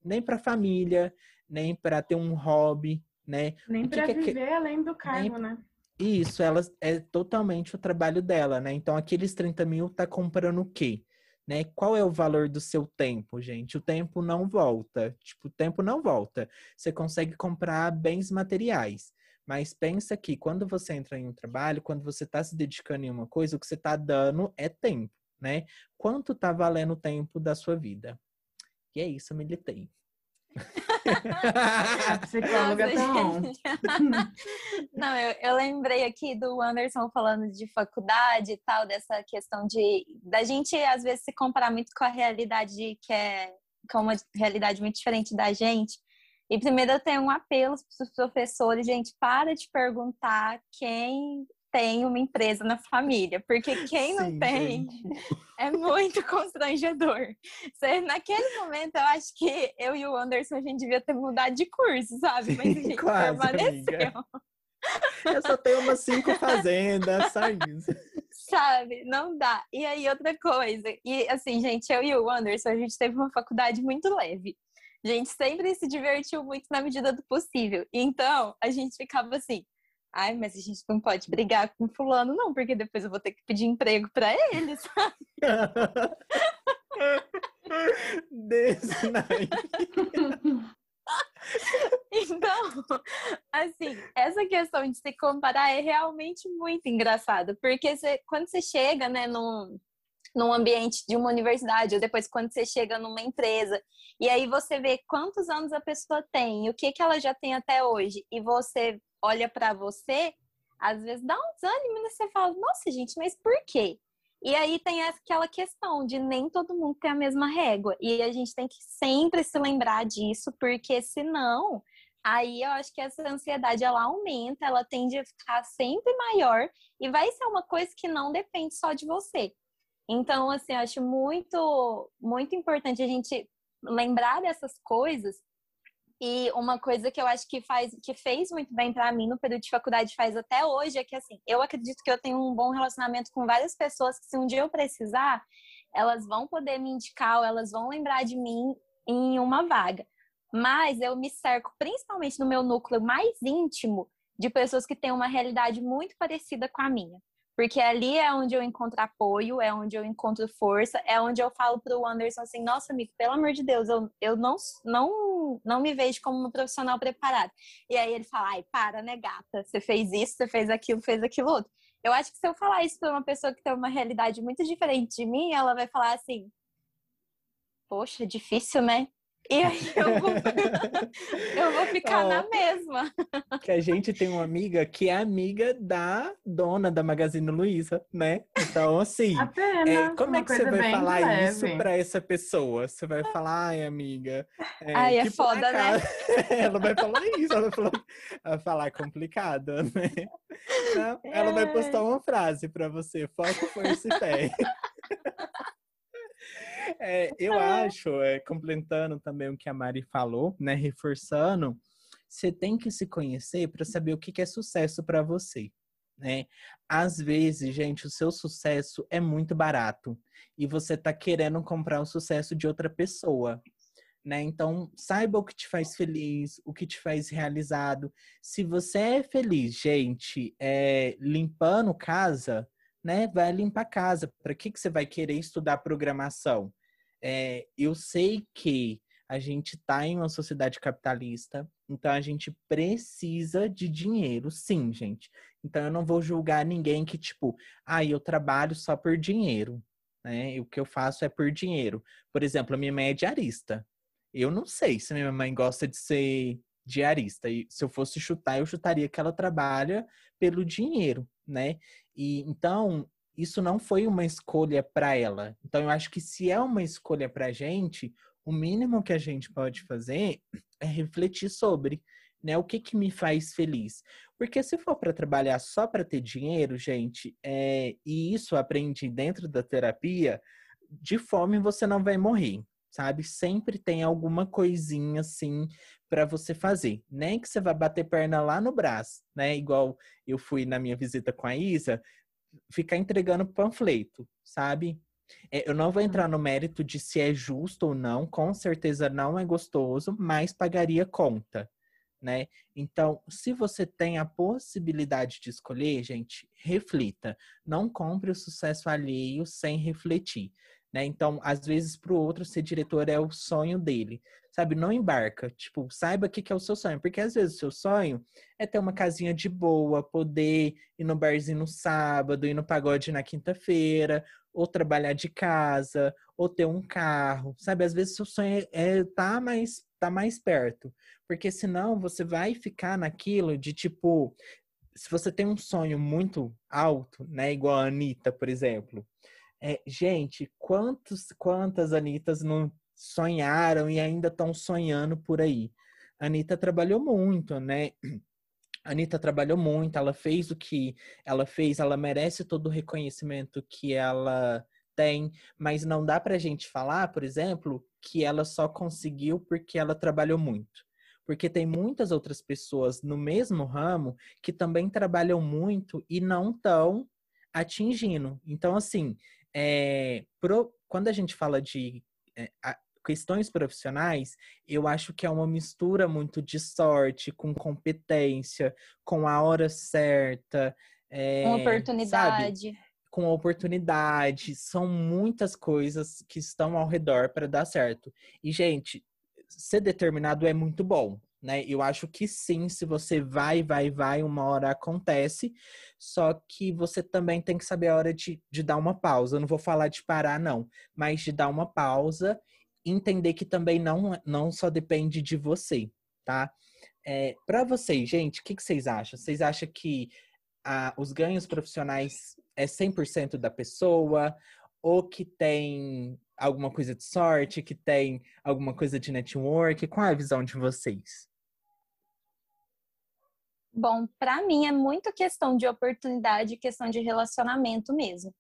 nem para família, nem para ter um hobby, né? Nem para viver que... além do cargo, nem... né? Isso, ela é totalmente o trabalho dela, né? Então aqueles 30 mil tá comprando o quê? né? Qual é o valor do seu tempo, gente? O tempo não volta. Tipo, o tempo não volta. Você consegue comprar bens materiais. Mas pensa que quando você entra em um trabalho, quando você está se dedicando em uma coisa, o que você está dando é tempo, né? Quanto está valendo o tempo da sua vida? E é isso, militei. A psicóloga Nossa, tá on. Não, eu, eu, lembrei aqui do Anderson falando de faculdade e tal, dessa questão de da gente às vezes se comparar muito com a realidade que é com uma realidade muito diferente da gente. E primeiro eu tenho um apelo para os professores, gente, para de perguntar quem tem uma empresa na família, porque quem não Sim, tem gente. é muito constrangedor. Naquele momento, eu acho que eu e o Anderson a gente devia ter mudado de curso, sabe? Mas a gente quase, permaneceu. Amiga. Eu só tenho umas cinco fazendas, isso. Sabe, não dá. E aí, outra coisa, e assim, gente, eu e o Anderson, a gente teve uma faculdade muito leve. A gente sempre se divertiu muito na medida do possível. Então, a gente ficava assim, Ai, mas a gente não pode brigar com fulano, não, porque depois eu vou ter que pedir emprego para ele, sabe? Desse Então, assim, essa questão de se comparar é realmente muito engraçado, porque você, quando você chega, né, num, num ambiente de uma universidade, ou depois quando você chega numa empresa, e aí você vê quantos anos a pessoa tem, o que, que ela já tem até hoje, e você olha para você, às vezes dá um desânimo, né? Você fala, nossa, gente, mas por quê? E aí tem aquela questão de nem todo mundo tem a mesma régua. E a gente tem que sempre se lembrar disso, porque senão, aí eu acho que essa ansiedade ela aumenta, ela tende a ficar sempre maior e vai ser uma coisa que não depende só de você. Então, assim, eu acho muito, muito importante a gente lembrar dessas coisas E uma coisa que eu acho que faz, que fez muito bem para mim no período de faculdade, faz até hoje, é que assim, eu acredito que eu tenho um bom relacionamento com várias pessoas que se um dia eu precisar, elas vão poder me indicar, ou elas vão lembrar de mim em uma vaga. Mas eu me cerco, principalmente no meu núcleo mais íntimo, de pessoas que têm uma realidade muito parecida com a minha. Porque ali é onde eu encontro apoio, é onde eu encontro força, é onde eu falo pro Anderson assim, nossa, amigo, pelo amor de Deus, eu, eu não, não, não me vejo como uma profissional preparada. E aí ele fala, ai, para, né, gata? Você fez isso, você fez aquilo, fez aquilo outro. Eu acho que se eu falar isso para uma pessoa que tem uma realidade muito diferente de mim, ela vai falar assim, poxa, difícil, né? E aí eu vou, eu vou ficar oh, na mesma. Que a gente tem uma amiga que é amiga da dona da Magazine Luiza, né? Então, assim, é, como é que você vai falar leve. isso para essa pessoa? Você vai falar, ai, amiga. É, ai, é foda, né? ela vai falar isso, ela vai falar, vai falar complicado, né? Não, ela vai postar uma frase para você: foco, força e fé. É, eu acho, é, complementando também o que a Mari falou, né, reforçando, você tem que se conhecer para saber o que, que é sucesso para você. Né? Às vezes, gente, o seu sucesso é muito barato e você tá querendo comprar o sucesso de outra pessoa. Né? Então, saiba o que te faz feliz, o que te faz realizado. Se você é feliz, gente, é, limpando casa, né? Vai limpar casa. Para que, que você vai querer estudar programação? É, eu sei que a gente está em uma sociedade capitalista, então a gente precisa de dinheiro, sim, gente. Então eu não vou julgar ninguém que, tipo, ah, eu trabalho só por dinheiro, né? E o que eu faço é por dinheiro. Por exemplo, a minha mãe é diarista. Eu não sei se minha mãe gosta de ser diarista. E se eu fosse chutar, eu chutaria que ela trabalha pelo dinheiro, né? E então isso não foi uma escolha para ela. Então, eu acho que se é uma escolha para a gente, o mínimo que a gente pode fazer é refletir sobre, né? O que que me faz feliz? Porque se for para trabalhar só para ter dinheiro, gente, é, e isso aprendi dentro da terapia, de fome você não vai morrer, sabe? Sempre tem alguma coisinha assim para você fazer. Nem que você vá bater perna lá no braço, né? Igual eu fui na minha visita com a Isa, ficar entregando panfleto, sabe? É, eu não vou entrar no mérito de se é justo ou não, com certeza não é gostoso, mas pagaria conta, né? Então, se você tem a possibilidade de escolher, gente, reflita. Não compre o sucesso alheio sem refletir. Né? Então, às vezes, para o outro, ser diretor é o sonho dele. Sabe? Não embarca. Tipo, saiba o que, que é o seu sonho. Porque às vezes o seu sonho é ter uma casinha de boa, poder ir no barzinho no sábado, ir no pagode na quinta-feira, ou trabalhar de casa, ou ter um carro. Sabe? Às vezes o seu sonho é, é tá mais tá mais perto. Porque senão você vai ficar naquilo de tipo. Se você tem um sonho muito alto, né? Igual a Anitta, por exemplo é, gente, quantos, quantas Anitas não sonharam e ainda estão sonhando por aí? A Anitta trabalhou muito, né? A Anitta trabalhou muito, ela fez o que ela fez, ela merece todo o reconhecimento que ela tem, mas não dá pra gente falar, por exemplo, que ela só conseguiu porque ela trabalhou muito. Porque tem muitas outras pessoas no mesmo ramo que também trabalham muito e não estão atingindo. Então, assim, é, pro, quando a gente fala de é, a, questões profissionais, eu acho que é uma mistura muito de sorte, com competência, com a hora certa. É, com oportunidade. Sabe? Com oportunidade. São muitas coisas que estão ao redor para dar certo. E, gente, ser determinado é muito bom né? Eu acho que sim, se você vai, vai, vai, uma hora acontece, só que você também tem que saber a hora de, de dar uma pausa. Eu não vou falar de parar, não, mas de dar uma pausa, entender que também não, não só depende de você, tá? É, para vocês, gente, o que, que, vocês acham? Vocês acham que ah, os ganhos profissionais é 100% da pessoa? Ou que tem alguma coisa de sorte, que tem alguma coisa de network? Qual é a visão de vocês? Bom, para mim é muito questão de oportunidade, questão de relacionamento mesmo.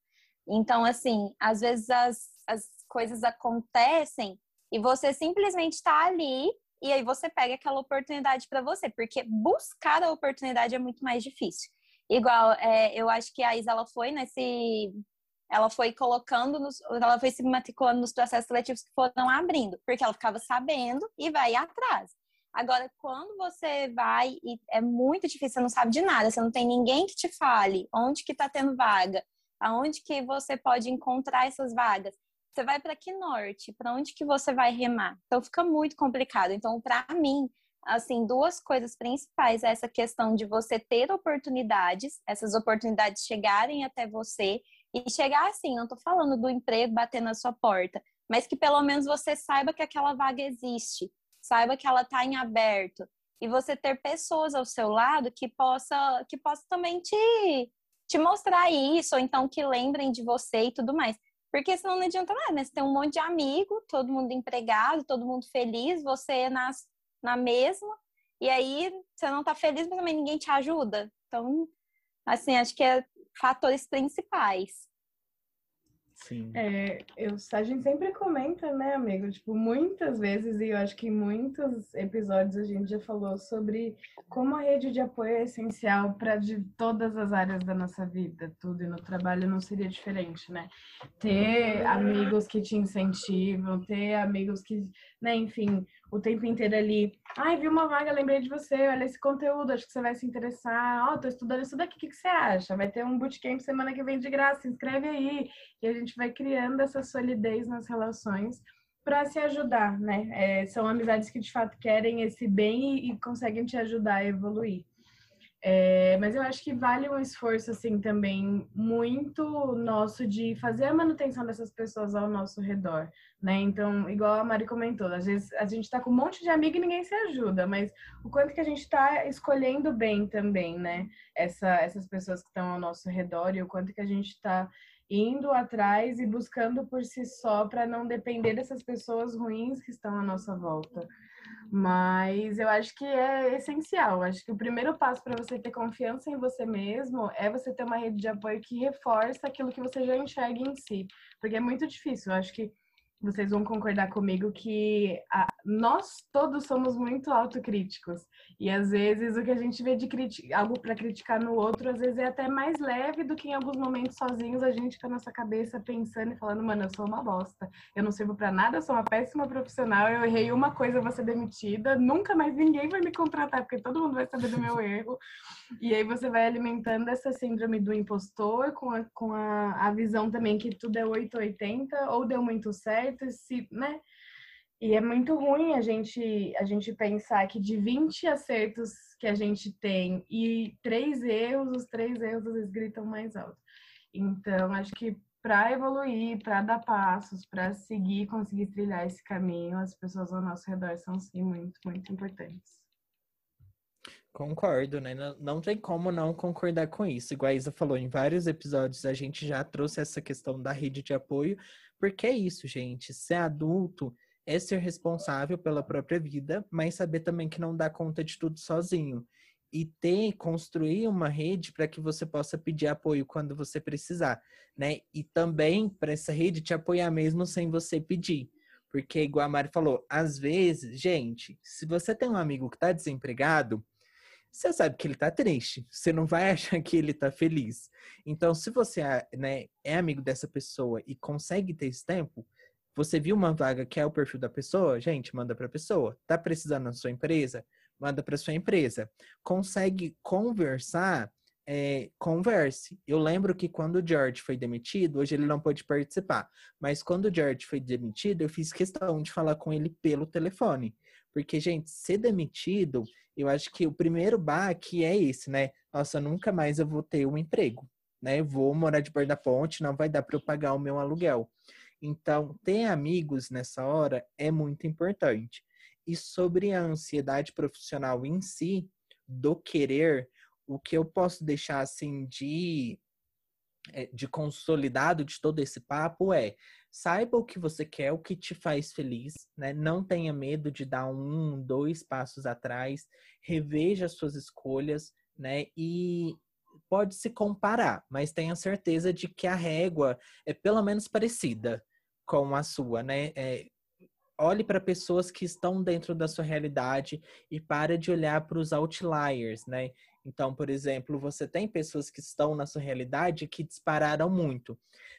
Então, assim, às vezes as, as coisas acontecem e você simplesmente está ali e aí você pega aquela oportunidade para você, porque buscar a oportunidade é muito mais difícil. Igual, é, eu acho que a Isa ela foi nesse ela foi colocando, nos, ela foi se matriculando nos processos seletivos que foram abrindo, porque ela ficava sabendo e vai atrás. Agora, quando você vai e é muito difícil, você não sabe de nada, você não tem ninguém que te fale onde que está tendo vaga, aonde que você pode encontrar essas vagas. Você vai para que norte? Para onde que você vai remar? Então fica muito complicado. Então, para mim, assim, duas coisas principais é essa questão de você ter oportunidades, essas oportunidades chegarem até você e chegar assim, não estou falando do emprego bater na sua porta, mas que pelo menos você saiba que aquela vaga existe, saiba que ela está em aberto e você ter pessoas ao seu lado que possa que possa também te te mostrar isso, ou então que lembrem de você e tudo mais. Porque senão não adianta nada, né? Você tem um monte de amigo, todo mundo empregado, todo mundo feliz, você nas, na mesma, e aí você não tá feliz, mas também ninguém te ajuda. Então, assim, acho que é fatores principais. Sim. É, eu, a gente sempre comenta, né, amigo? Tipo, muitas vezes, e eu acho que em muitos episódios a gente já falou sobre como a rede de apoio é essencial para de todas as áreas da nossa vida, tudo, e no trabalho não seria diferente, né? Ter amigos que te incentivam, ter amigos que, né, enfim, o tempo inteiro ali. Ai, vi uma vaga, lembrei de você, olha esse conteúdo, acho que você vai se interessar. Ó, oh, tô estudando isso daqui, o que, que você acha? Vai ter um bootcamp semana que vem de graça, se inscreve aí. E a gente vai criando essa solidez nas relações para se ajudar, né? É, são amizades que de fato querem esse bem e, e conseguem te ajudar a evoluir. É, mas eu acho que vale um esforço, assim, também muito nosso de fazer a manutenção dessas pessoas ao nosso redor, né? Então, igual a Mari comentou, às vezes a gente tá com um monte de amigo e ninguém se ajuda, mas o quanto que a gente tá escolhendo bem também, né? Essa, essas pessoas que estão ao nosso redor e o quanto que a gente tá indo atrás e buscando por si só para não depender dessas pessoas ruins que estão à nossa volta. Mas eu acho que é essencial. Acho que o primeiro passo para você ter confiança em você mesmo é você ter uma rede de apoio que reforça aquilo que você já enxerga em si. Porque é muito difícil. Eu acho que vocês vão concordar comigo que a, nós todos somos muito autocríticos. E às vezes o que a gente vê de algo para criticar no outro, às vezes é até mais leve do que em alguns momentos sozinhos a gente com a nossa cabeça pensando e falando, mano, eu sou uma bosta. Eu não sirvo para nada, eu sou uma péssima profissional, eu errei uma coisa, eu vou ser demitida, nunca mais ninguém vai me contratar, porque todo mundo vai saber do meu erro. E aí você vai alimentando essa síndrome do impostor com a, com a, a visão também que tudo é 880 ou deu muito certo, se, né? E é muito ruim a gente, a gente pensar que de 20 acertos que a gente tem e três erros, os três erros vezes gritam mais alto. Então, acho que para evoluir, para dar passos, para seguir, conseguir trilhar esse caminho, as pessoas ao nosso redor são sim muito, muito importantes. Concordo, né? Não, não tem como não concordar com isso. Igual a Isa falou, em vários episódios a gente já trouxe essa questão da rede de apoio, porque é isso, gente. Ser adulto é ser responsável pela própria vida, mas saber também que não dá conta de tudo sozinho. E ter, construir uma rede para que você possa pedir apoio quando você precisar, né? E também para essa rede te apoiar mesmo sem você pedir. Porque, igual a Mari falou, às vezes, gente, se você tem um amigo que está desempregado, você sabe que ele tá triste. Você não vai achar que ele tá feliz. Então, se você né, é amigo dessa pessoa e consegue ter esse tempo, você viu uma vaga que é o perfil da pessoa, gente, manda para a pessoa. Tá precisando na sua empresa? Manda para sua empresa. Consegue conversar? É, converse. Eu lembro que quando o George foi demitido, hoje ele não pôde participar, mas quando o George foi demitido, eu fiz questão de falar com ele pelo telefone. Porque, gente, ser demitido, eu acho que o primeiro baque é esse, né? Nossa, nunca mais eu vou ter um emprego, né? Vou morar de perto da ponte, não vai dar para eu pagar o meu aluguel. Então, ter amigos nessa hora é muito importante. E sobre a ansiedade profissional em si, do querer, o que eu posso deixar assim de de consolidado de todo esse papo é saiba o que você quer, o que te faz feliz, né? Não tenha medo de dar um, dois passos atrás, reveja as suas escolhas, né? E pode se comparar, mas tenha certeza de que a régua é pelo menos parecida com a sua, né? É, olhe para pessoas que estão dentro da sua realidade e para de olhar para os outliers, né? Então, por exemplo, você tem pessoas que estão na sua realidade que dispararam muito,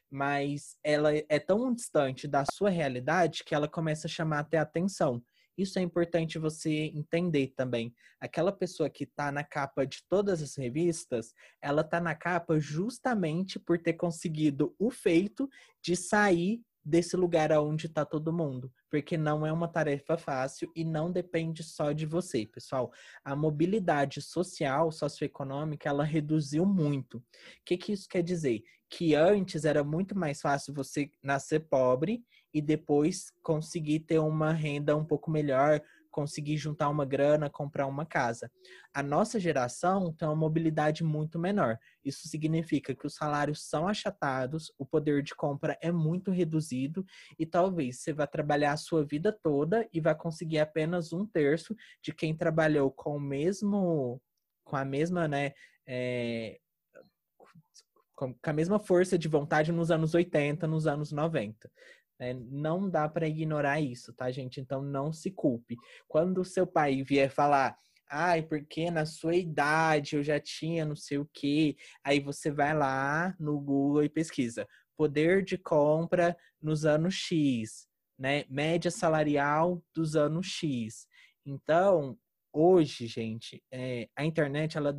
mas ela é tão distante da sua realidade que ela começa a chamar até atenção. Isso é importante você entender também. Aquela pessoa que está na capa de todas as revistas, ela está na capa justamente por ter conseguido o feito de sair desse lugar aonde está todo mundo, porque não é uma tarefa fácil e não depende só de você, pessoal. A mobilidade social, socioeconômica, ela reduziu muito. O que, que isso quer dizer? Que antes era muito mais fácil você nascer pobre e depois conseguir ter uma renda um pouco melhor, conseguir juntar uma grana, comprar uma casa. A nossa geração tem uma mobilidade muito menor. Isso significa que os salários são achatados, o poder de compra é muito reduzido e talvez você vá trabalhar a sua vida toda e vai conseguir apenas um terço de quem trabalhou com o mesmo, com a mesma, né, é, com a mesma força de vontade nos anos 80, nos anos 90. É, não dá para ignorar isso, tá, gente? Então não se culpe. Quando o seu pai vier falar, ai, porque na sua idade eu já tinha não sei o quê, aí você vai lá no Google e pesquisa poder de compra nos anos X, né? Média salarial dos anos X. Então, hoje, gente, é, a internet ela,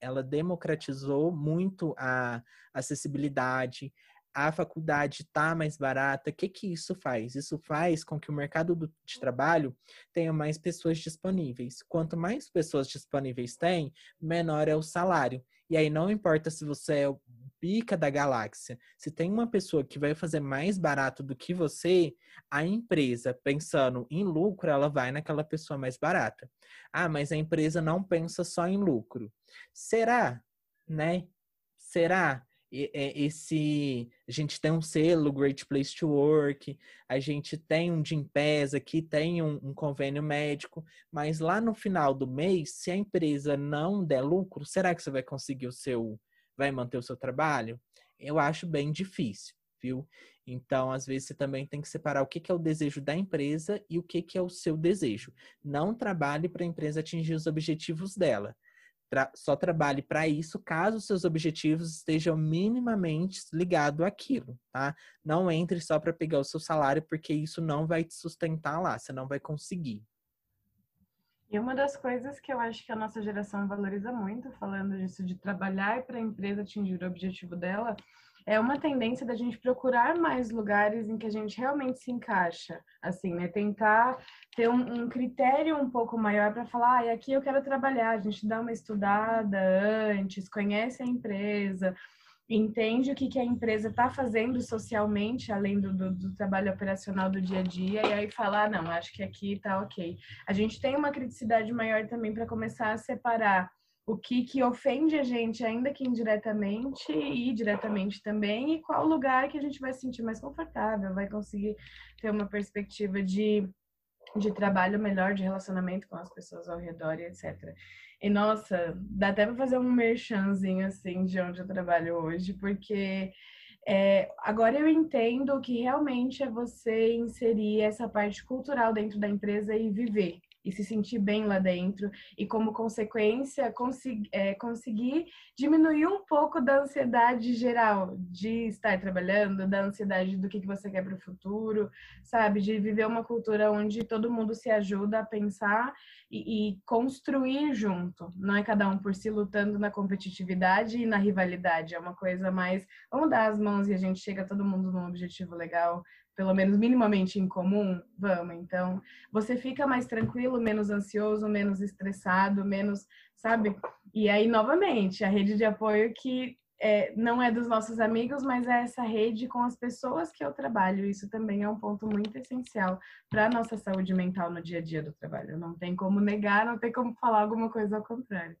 ela democratizou muito a acessibilidade, a faculdade está mais barata, o que, que isso faz? Isso faz com que o mercado do, de trabalho tenha mais pessoas disponíveis. Quanto mais pessoas disponíveis tem, menor é o salário. E aí não importa se você é o pica da galáxia, se tem uma pessoa que vai fazer mais barato do que você, a empresa, pensando em lucro, ela vai naquela pessoa mais barata. Ah, mas a empresa não pensa só em lucro. Será? Né? Será? É, esse a gente tem um selo Great Place to Work, a gente tem um Gimpass aqui, tem um, um, convênio médico, mas lá no final do mês, se a empresa não der lucro, será que você vai conseguir o seu, vai manter o seu trabalho? Eu acho bem difícil, viu? Então, às vezes, você também tem que separar o que, é o desejo da empresa e o que é o seu desejo. Não trabalhe para a empresa atingir os objetivos dela Tra só trabalhe para isso caso seus objetivos estejam minimamente ligados àquilo, tá? Não entre só para pegar o seu salário, porque isso não vai te sustentar lá, você não vai conseguir. E uma das coisas que eu acho que a nossa geração valoriza muito, falando disso de trabalhar para a empresa atingir o objetivo dela, é uma tendência da gente procurar mais lugares em que a gente realmente se encaixa, assim, né? Tentar ter um, um critério um pouco maior para falar, ah, aqui eu quero trabalhar. A gente dá uma estudada antes, conhece a empresa, entende o que, que a empresa está fazendo socialmente, além do, do, do, trabalho operacional do dia a dia, e aí falar, ah, não, acho que aqui está ok. A gente tem uma criticidade maior também para começar a separar o que, que ofende a gente, ainda que indiretamente e diretamente também, e qual lugar que a gente vai se sentir mais confortável, vai conseguir ter uma perspectiva de, de trabalho melhor, de relacionamento com as pessoas ao redor e etc. E nossa, dá até para fazer um merchanzinho assim de onde eu trabalho hoje, porque é, agora eu entendo que realmente é você inserir essa parte cultural dentro da empresa e viver e se sentir bem lá dentro e como consequência é, conseguir diminuir um pouco da ansiedade geral de estar trabalhando, da ansiedade do que, que você quer para o futuro, sabe, de viver uma cultura onde todo mundo se ajuda a pensar e, e construir junto, não é cada um por si lutando na competitividade e na rivalidade, é uma coisa mais vamos dar as mãos e a gente chega todo mundo num objetivo legal pelo menos minimamente em comum, vamos. Então, você fica mais tranquilo, menos ansioso, menos estressado, menos, sabe? E aí, novamente, a rede de apoio que é, não é dos nossos amigos, mas é essa rede com as pessoas que eu trabalho. Isso também é um ponto muito essencial para a nossa saúde mental no dia a dia do trabalho. Não tem como negar, não tem como falar alguma coisa ao contrário.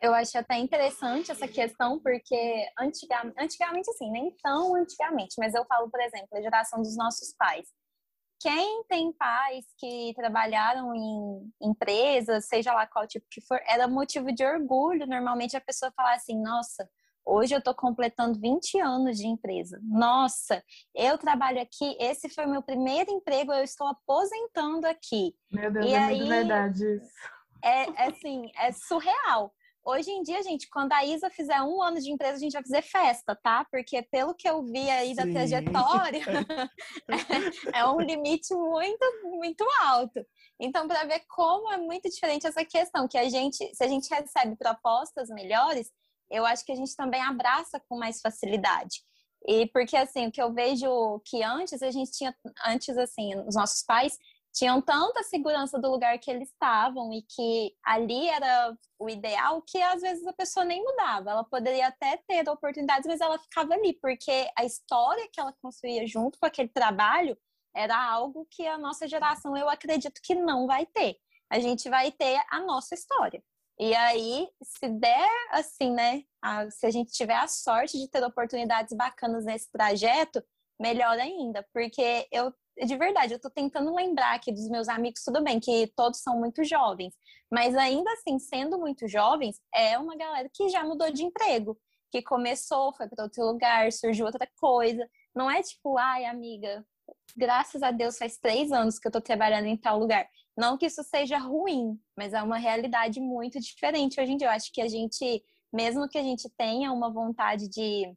Eu acho até interessante essa questão, porque antigamente, antigamente, assim, nem tão antigamente, mas eu falo, por exemplo, a geração dos nossos pais. Quem tem pais que trabalharam em empresas, seja lá qual tipo que for, era motivo de orgulho. Normalmente a pessoa fala assim: nossa, Hoje eu estou completando 20 anos de empresa. Nossa, eu trabalho aqui, esse foi o meu primeiro emprego, eu estou aposentando aqui. Meu Deus, e é aí, verdade isso. É, é assim, é surreal. Hoje em dia, gente, quando a Isa fizer um ano de empresa, a gente vai fazer festa, tá? Porque pelo que eu vi aí Sim. da trajetória, é, é, um limite muito, muito alto. Então, para ver como é muito diferente essa questão, que a gente, se a gente recebe propostas melhores, eu acho que a gente também abraça com mais facilidade. E porque assim, o que eu vejo que antes a gente tinha, antes assim, os nossos pais tinham tanta segurança do lugar que eles estavam e que ali era o ideal que às vezes a pessoa nem mudava. Ela poderia até ter oportunidades, mas ela ficava ali, porque a história que ela construía junto com aquele trabalho era algo que a nossa geração, eu acredito que não vai ter. A gente vai ter a nossa história. E aí, se der assim, né? A, se a gente tiver a sorte de ter oportunidades bacanas nesse trajeto, melhor ainda, porque eu de verdade, eu tô tentando lembrar aqui dos meus amigos, tudo bem que todos são muito jovens, mas ainda assim, sendo muito jovens, é uma galera que já mudou de emprego, que começou, foi para outro lugar, surgiu outra coisa. Não é tipo, ai, amiga, graças a Deus faz três anos que eu tô trabalhando em tal lugar. Não que isso seja ruim, mas é uma realidade muito diferente hoje em dia. Eu acho que a gente, mesmo que a gente tenha uma vontade de,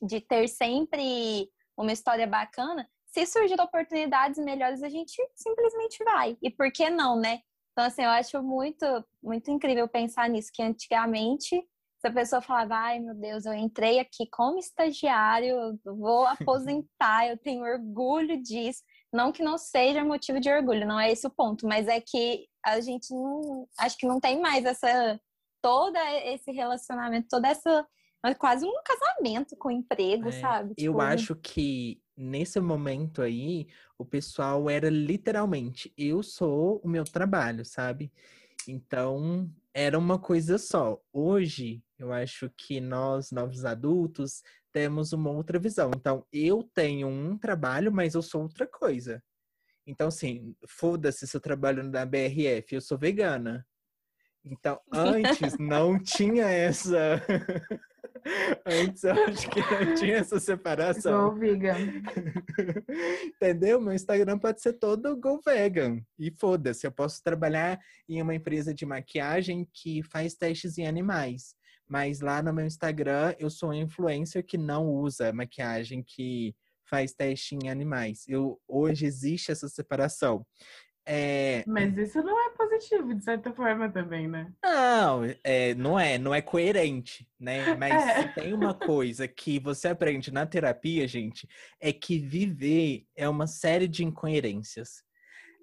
de ter sempre uma história bacana, se surgir oportunidades melhores, a gente simplesmente vai. E por que não, né? Então, assim, eu acho muito, muito incrível pensar nisso, que antigamente, se a pessoa falava, ai meu Deus, eu entrei aqui como estagiário, eu vou aposentar, eu tenho orgulho disso. Não que não seja motivo de orgulho, não é esse o ponto, mas é que a gente não, acho que não tem mais essa, todo esse relacionamento, toda essa, quase um casamento com o emprego, é, sabe? Tipo, eu acho que nesse momento aí, o pessoal era literalmente, eu sou o meu trabalho, sabe? Então, era uma coisa só. Hoje, eu acho que nós, novos adultos, temos uma outra visão. Então, eu tenho um trabalho, mas eu sou outra coisa. Então, assim, foda-se se eu trabalho na BRF, eu sou vegana. Então, antes não tinha essa. Antes eu acho que não tinha essa separação. Go vegan. Entendeu? Meu Instagram pode ser todo go vegan. E foda-se, eu posso trabalhar em uma empresa de maquiagem que faz testes em animais. Mas lá no meu Instagram eu sou um influencer que não usa maquiagem que faz teste em animais. Eu, hoje existe essa separação. É... Mas isso não é positivo, de certa forma, também, né? Não, é, não é, não é coerente, né? Mas é. tem uma coisa que você aprende na terapia, gente, é que viver é uma série de incoerências.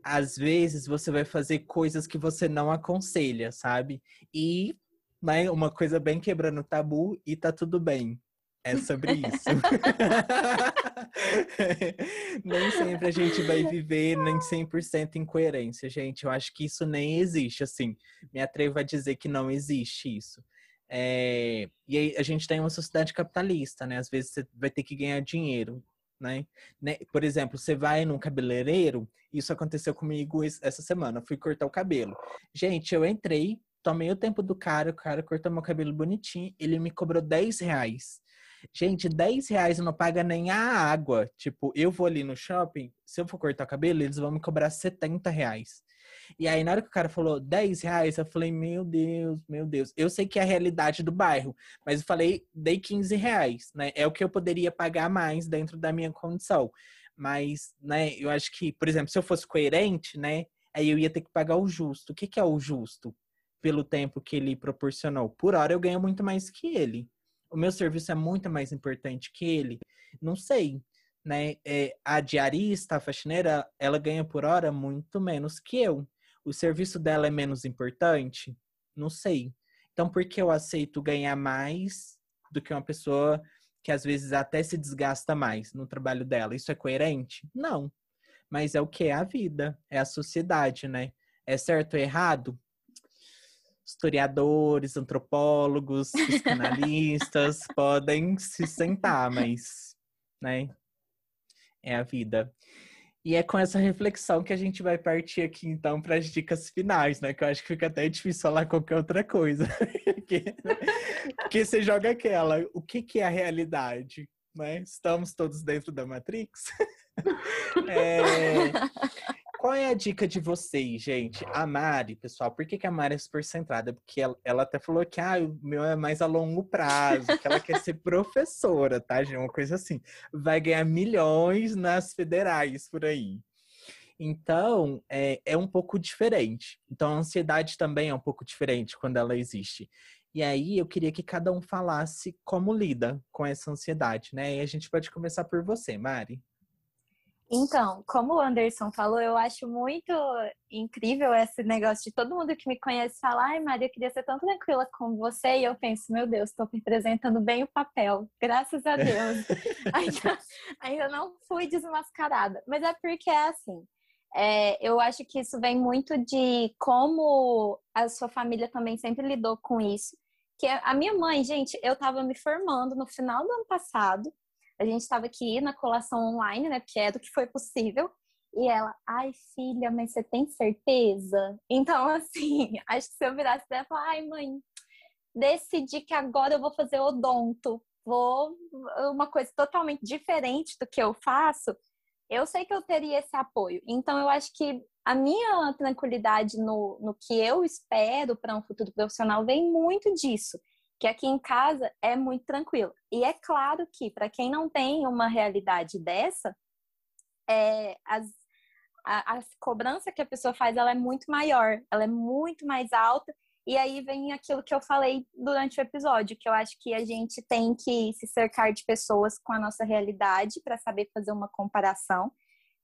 Às vezes você vai fazer coisas que você não aconselha, sabe? E né, uma coisa bem quebrando tabu e tá tudo bem. É sobre isso. nem sempre a gente vai viver nem 100% em coerência, gente. Eu acho que isso nem existe, assim. Me atrevo a dizer que não existe isso. É... E aí a gente tem uma sociedade capitalista, né? Às vezes você vai ter que ganhar dinheiro, né? né? Por exemplo, você vai num cabeleireiro, isso aconteceu comigo essa semana. Fui cortar o cabelo. Gente, eu entrei, tomei o tempo do cara, o cara cortou meu cabelo bonitinho, ele me cobrou 10 reais. Gente, 10 reais não paga nem a água. Tipo, eu vou ali no shopping, se eu for cortar o cabelo, eles vão me cobrar 70 reais. E aí, na hora que o cara falou 10 reais, eu falei, meu Deus, meu Deus. Eu sei que é a realidade do bairro, mas eu falei, dei 15 reais, né? É o que eu poderia pagar mais dentro da minha condição. Mas, né, eu acho que, por exemplo, se eu fosse coerente, né, aí eu ia ter que pagar o justo. O que, que é o justo? Pelo tempo que ele proporcionou. Por hora eu ganho muito mais que ele o meu serviço é muito mais importante que ele. Não sei, né? É, a diarista, a faxineira, ela ganha por hora muito menos que eu. O serviço dela é menos importante? Não sei. Então, por que eu aceito ganhar mais do que uma pessoa que às vezes até se desgasta mais no trabalho dela? Isso é coerente? Não. Mas é o que é a vida, é a sociedade, né? É certo ou errado? Historiadores, antropólogos, psicanalistas podem se sentar, mas, né, é a vida. E é com essa reflexão que a gente vai partir aqui, então, para as dicas finais, né? Que eu acho que fica até difícil falar qualquer outra coisa. porque, porque você joga aquela, o que, que é a realidade? Né? Estamos todos dentro da Matrix? é... Qual é a dica de vocês, gente? A Mari, pessoal, por que, que a Mari é super centrada? Porque ela, ela, até falou que ah, o meu é mais a longo prazo, que ela quer ser professora, tá, gente? Uma coisa assim. Vai ganhar milhões nas federais por aí. Então, é, é um pouco diferente. Então, a ansiedade também é um pouco diferente quando ela existe. E aí, eu queria que cada um falasse como lida com essa ansiedade, né? E a gente pode começar por você, Mari. Então, como o Anderson falou, eu acho muito incrível esse negócio de todo mundo que me conhece falar, ai Maria, eu queria ser tão tranquila com você, e eu penso, meu Deus, estou representando bem o papel, graças a Deus. ainda, ainda não fui desmascarada, mas é porque é assim. É, eu acho que isso vem muito de como a sua família também sempre lidou com isso. Que a minha mãe, gente, eu estava me formando no final do ano passado, a gente estava aqui na colação online, né? Porque é do que foi possível. E ela, ai filha, mas você tem certeza? Então, assim, acho que se eu virasse dela, ai mãe, decidi que agora eu vou fazer odonto, vou uma coisa totalmente diferente do que eu faço, eu sei que eu teria esse apoio. Então, eu acho que a minha tranquilidade no, no que eu espero para um futuro profissional vem muito disso que aqui em casa é muito tranquilo. E é claro que, para quem não tem uma realidade dessa, é, as, a, a, cobrança que a pessoa faz ela é muito maior, ela é muito mais alta. E aí vem aquilo que eu falei durante o episódio, que eu acho que a gente tem que se cercar de pessoas com a nossa realidade para saber fazer uma comparação,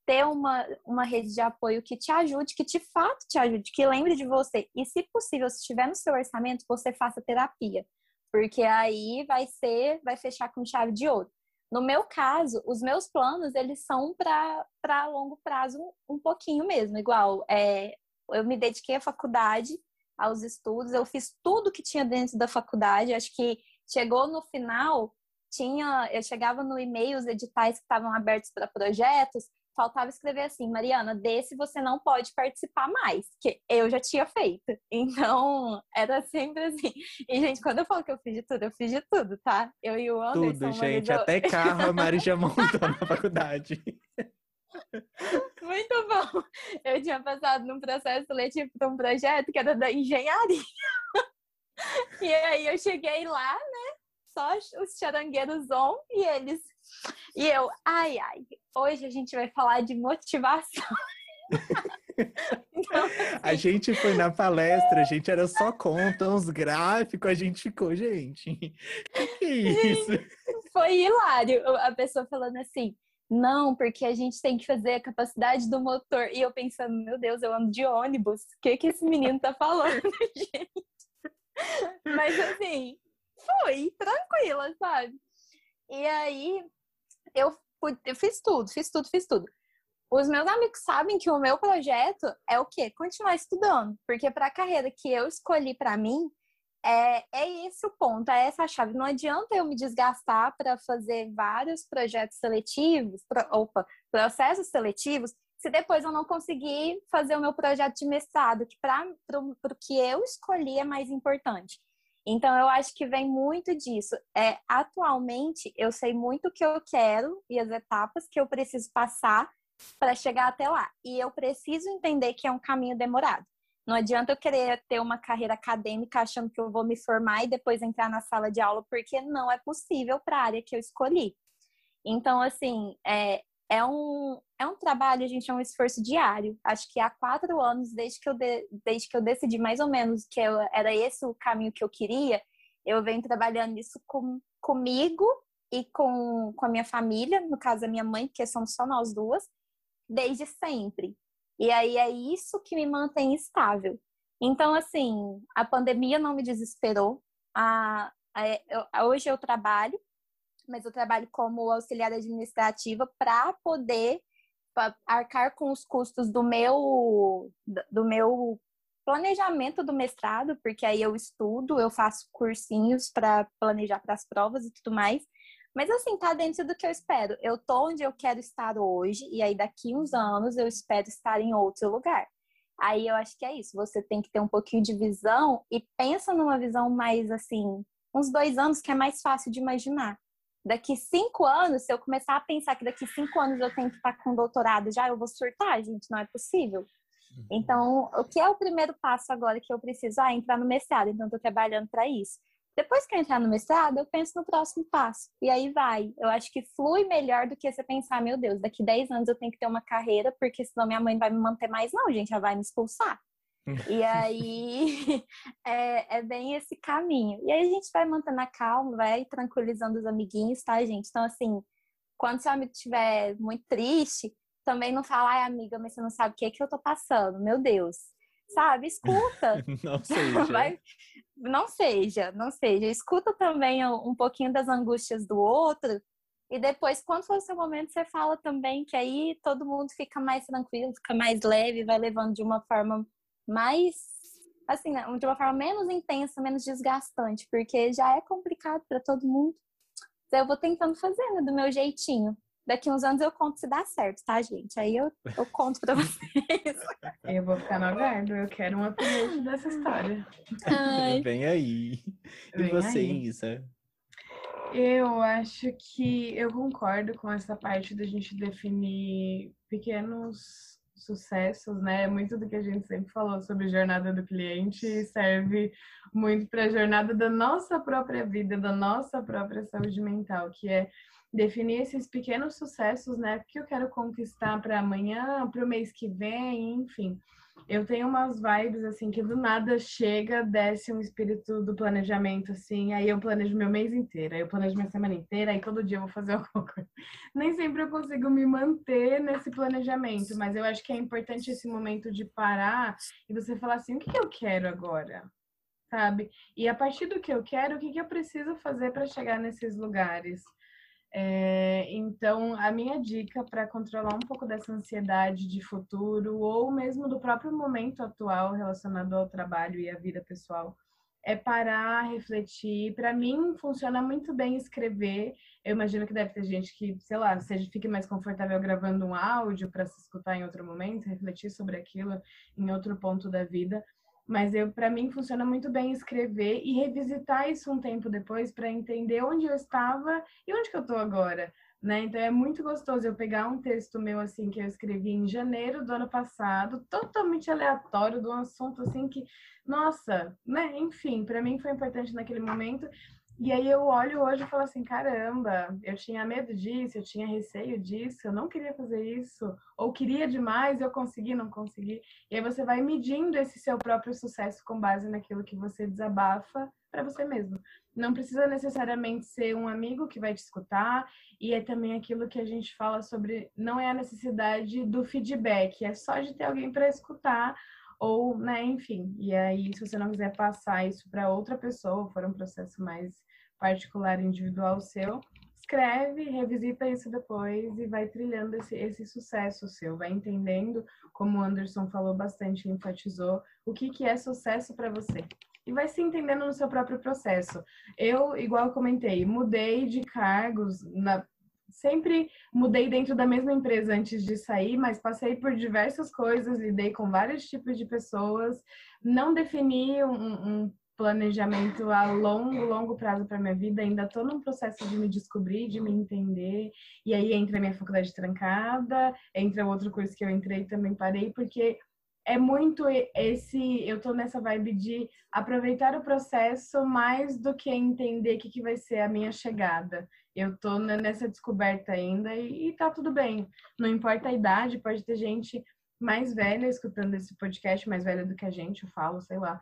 ter uma, uma rede de apoio que te ajude, que de fato te ajude, que lembre de você. E, se possível, se estiver no seu orçamento, você faça terapia porque aí vai ser, vai fechar com chave de ouro. No meu caso, os meus planos, eles são para longo prazo um pouquinho mesmo, igual, é, eu me dediquei à faculdade, aos estudos, eu fiz tudo que tinha dentro da faculdade, acho que chegou no final, tinha, eu chegava no e-mail os editais que estavam abertos para projetos, faltava escrever assim, Mariana, desse você não pode participar mais, que eu já tinha feito. Então, era sempre assim. E, gente, quando eu falo que eu fiz de tudo, eu fiz de tudo, tá? Eu e o Anderson. Tudo, gente. Até carro a Mari já montou na faculdade. Muito bom. Eu tinha passado num processo seletivo para um projeto que era da engenharia. E aí eu cheguei lá, né? Só os charangueiros on e eles e eu, ai, ai, hoje a gente vai falar de motivação. então, assim... A gente foi na palestra, a gente era só conta, uns gráficos, a gente ficou, gente, que, que é isso? Foi hilário. A pessoa falando assim, não, porque a gente tem que fazer a capacidade do motor. E eu pensando, meu Deus, eu ando de ônibus. O que, que esse menino tá falando, gente? Mas assim, foi tranquila, sabe? E aí, eu, eu fiz tudo, fiz tudo, fiz tudo. Os meus amigos sabem que o meu projeto é o quê? Continuar estudando, porque para a carreira que eu escolhi para mim, é, é esse o ponto, é essa a chave. Não adianta eu me desgastar para fazer vários projetos seletivos, pro, opa, processos seletivos, se depois eu não conseguir fazer o meu projeto de mestrado, que para o que eu escolhi é mais importante. Então, eu acho que vem muito disso. É, atualmente, eu sei muito o que eu quero e as etapas que eu preciso passar para chegar até lá. E eu preciso entender que é um caminho demorado. Não adianta eu querer ter uma carreira acadêmica achando que eu vou me formar e depois entrar na sala de aula, porque não é possível para a área que eu escolhi. Então, assim, é, é um, é um trabalho, gente, é um esforço diário. Acho que há quatro anos, desde que eu, de, desde que eu decidi mais ou menos que eu, era esse o caminho que eu queria, eu venho trabalhando isso com, comigo e com, com a minha família, no caso a minha mãe, porque somos só nós duas, desde sempre. E aí é isso que me mantém estável. Então, assim, a pandemia não me desesperou. A, a, hoje eu trabalho, mas eu trabalho como auxiliar administrativa para poder arcar com os custos do meu do meu planejamento do mestrado, porque aí eu estudo, eu faço cursinhos para planejar para as provas e tudo mais. Mas assim, tá dentro do que eu espero. Eu tô onde eu quero estar hoje, e aí daqui uns anos eu espero estar em outro lugar. Aí eu acho que é isso. Você tem que ter um pouquinho de visão e pensa numa visão mais assim, uns dois anos que é mais fácil de imaginar. Daqui cinco anos, se eu começar a pensar que daqui cinco anos eu tenho que estar com doutorado já, eu vou surtar, gente, não é possível. Uhum. Então, o que é o primeiro passo agora que eu preciso? Ah, entrar no mestrado. Então, estou trabalhando para isso. Depois que eu entrar no mestrado, eu penso no próximo passo. E aí vai. Eu acho que flui melhor do que você pensar, meu Deus, daqui 10 anos eu tenho que ter uma carreira, porque senão minha mãe vai me manter mais. Não, gente, já vai me expulsar. E aí é, é, bem esse caminho. E aí a gente vai mantendo a calma, vai tranquilizando os amiguinhos, tá, gente? Então, assim, quando seu amigo estiver muito triste, também não fala, ai, amiga, mas você não sabe o que é que eu tô passando. Meu Deus. Sabe? Escuta. não seja. Vai, não seja, não seja. Escuta também um pouquinho das angústias do outro. E depois, quando for o seu momento, você fala também que aí todo mundo fica mais tranquilo, fica mais leve, vai levando de uma forma mais, assim, né, de uma forma menos intensa, menos desgastante, porque já é complicado para todo mundo. Então, eu vou tentando fazer né, do meu jeitinho. Daqui uns anos eu conto se dá certo, tá, gente? Aí eu, eu conto pra vocês. Eu vou ficar no aguardo, eu quero um update dessa história. Ai. Vem aí. E Vem você, aí. Isa? Eu acho que eu concordo com essa parte da gente definir pequenos sucessos, né? Muito do que a gente sempre falou sobre jornada do cliente serve muito para a jornada da nossa própria vida, da nossa própria saúde mental, que é definir esses pequenos sucessos, né? Que eu quero conquistar para amanhã, para o mês que vem, enfim. Eu tenho umas vibes assim que do nada chega, desce um espírito do planejamento assim, aí eu planejo meu mês inteiro, aí eu planejo minha semana inteira, aí todo dia eu vou fazer alguma coisa. Nem sempre eu consigo me manter nesse planejamento, mas eu acho que é importante esse momento de parar e você falar assim, o que eu quero agora? Sabe? E a partir do que eu quero, o que eu preciso fazer para chegar nesses lugares? É, então, a minha dica para controlar um pouco dessa ansiedade de futuro ou mesmo do próprio momento atual relacionado ao trabalho e à vida pessoal é parar, refletir. Para mim, funciona muito bem escrever. Eu imagino que deve ter gente que, sei lá, seja fique mais confortável gravando um áudio para se escutar em outro momento, refletir sobre aquilo em outro ponto da vida mas eu para mim funciona muito bem escrever e revisitar isso um tempo depois para entender onde eu estava e onde que eu estou agora, né? Então é muito gostoso eu pegar um texto meu assim que eu escrevi em janeiro do ano passado, totalmente aleatório, de um assunto assim que, nossa, né? Enfim, para mim foi importante naquele momento e aí eu olho hoje e falo assim, caramba, eu tinha medo disso, eu tinha receio disso, eu não queria fazer isso, ou queria demais, eu consegui, não consegui. E aí você vai medindo esse seu próprio sucesso com base naquilo que você desabafa para você mesmo. Não precisa necessariamente ser um amigo que vai te escutar, e é também aquilo que a gente fala sobre, não é a necessidade do feedback, é só de ter alguém para escutar ou, né, enfim. E aí, se você não quiser passar isso para outra pessoa, for um processo mais particular, individual seu, escreve, revisita isso depois e vai trilhando esse, esse sucesso seu, vai entendendo, como o Anderson falou bastante, enfatizou, o que, que é sucesso para você. E vai se entendendo no seu próprio processo. Eu, igual eu comentei, mudei de cargos, na, sempre mudei dentro da mesma empresa antes de sair, mas passei por diversas coisas, lidei com vários tipos de pessoas, não defini um, um planejamento a longo, longo prazo para minha vida. Ainda estou num processo de me descobrir, de me entender. E aí entra a minha faculdade trancada, entra outro curso que eu entrei também parei, porque é muito esse. Eu estou nessa vibe de aproveitar o processo mais do que entender o que, que vai ser a minha chegada. Eu estou nessa descoberta ainda e, e tá tudo bem. Não importa a idade, pode ter gente mais velha escutando esse podcast, mais velha do que a gente, eu falo, sei lá.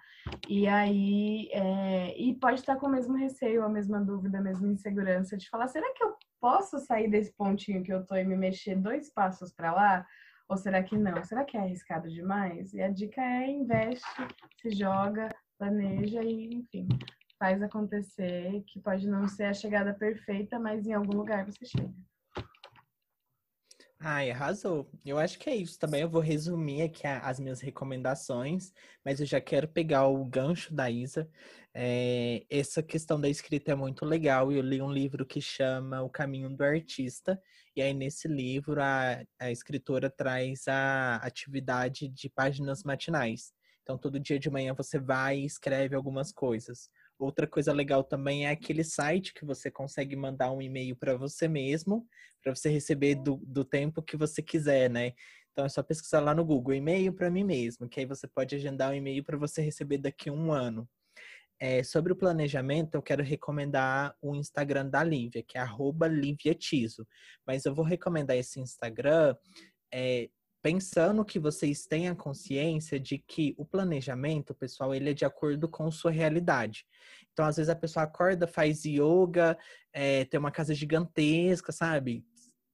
E aí, é, e pode estar com o mesmo receio, a mesma dúvida, a mesma insegurança de falar: será que eu posso sair desse pontinho que eu tô e me mexer dois passos para lá? Ou será que não? Será que é arriscado demais? E a dica é: investe, se joga, planeja e, enfim, faz acontecer, que pode não ser a chegada perfeita, mas em algum lugar você chega. Ai, arrasou. Eu acho que é isso também. Eu vou resumir aqui as minhas recomendações, mas eu já quero pegar o gancho da Isa. É, essa questão da escrita é muito legal. Eu li um livro que chama O Caminho do Artista, e aí nesse livro a, a escritora traz a atividade de páginas matinais. Então, todo dia de manhã você vai e escreve algumas coisas. Outra coisa legal também é aquele site que você consegue mandar um e-mail para você mesmo, para você receber do, do tempo que você quiser, né? Então é só pesquisar lá no Google, e-mail para mim mesmo, que aí você pode agendar um e-mail para você receber daqui a um ano. É, sobre o planejamento, eu quero recomendar o Instagram da Lívia, que é @liviatiso. Mas eu vou recomendar esse Instagram é, pensando que vocês tenham consciência de que o planejamento, pessoal, ele é de acordo com sua realidade. Então, às vezes a pessoa acorda, faz yoga, é, tem uma casa gigantesca, sabe?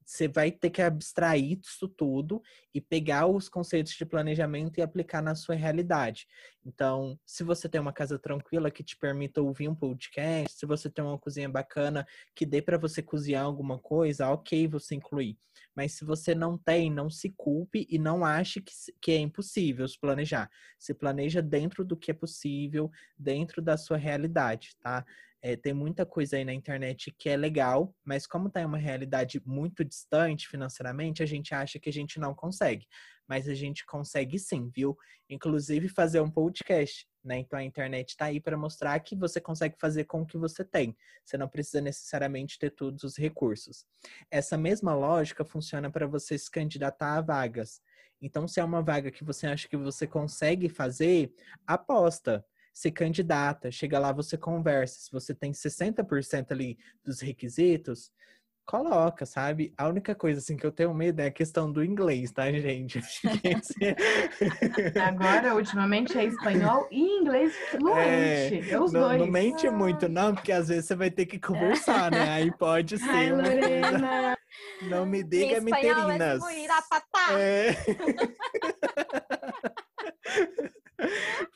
Você vai ter que abstrair isso tudo e pegar os conceitos de planejamento e aplicar na sua realidade. Então, se você tem uma casa tranquila que te permita ouvir um podcast, se você tem uma cozinha bacana que dê para você cozinhar alguma coisa, ok você incluir. Mas se você não tem, não se culpe e não ache que, que é impossível se planejar. Se planeja dentro do que é possível, dentro da sua realidade, tá? É, tem muita coisa aí na internet que é legal, mas como está em uma realidade muito distante financeiramente, a gente acha que a gente não consegue. Mas a gente consegue sim, viu? Inclusive fazer um podcast, né? Então a internet está aí para mostrar que você consegue fazer com o que você tem. Você não precisa necessariamente ter todos os recursos. Essa mesma lógica funciona para você se candidatar a vagas. Então, se é uma vaga que você acha que você consegue fazer, aposta se candidata, chega lá, você conversa. Se você tem 60% ali dos requisitos, coloca, sabe? A única coisa assim que eu tenho medo é a questão do inglês, tá, gente? Agora, ultimamente, é espanhol e inglês fluente. É, os não, dois. Não mente muito, não, porque às vezes você vai ter que conversar, né? Aí pode ser. Ai, Lorena. Não me diga menterinas. É.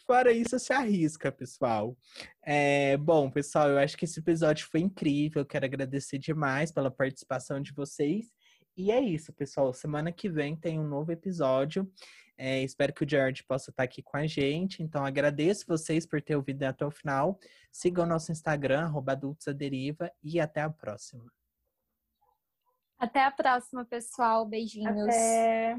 Fora isso, se arrisca, pessoal. É, bom, pessoal, eu acho que esse episódio foi incrível. Eu quero agradecer demais pela participação de vocês. E é isso, pessoal. Semana que vem tem um novo episódio. É, espero que o George possa estar aqui com a gente. Então, agradeço vocês por ter ouvido até o final. Sigam o nosso Instagram, adultosaderiva, e até a próxima. Até a próxima, pessoal. Beijinhos. Até.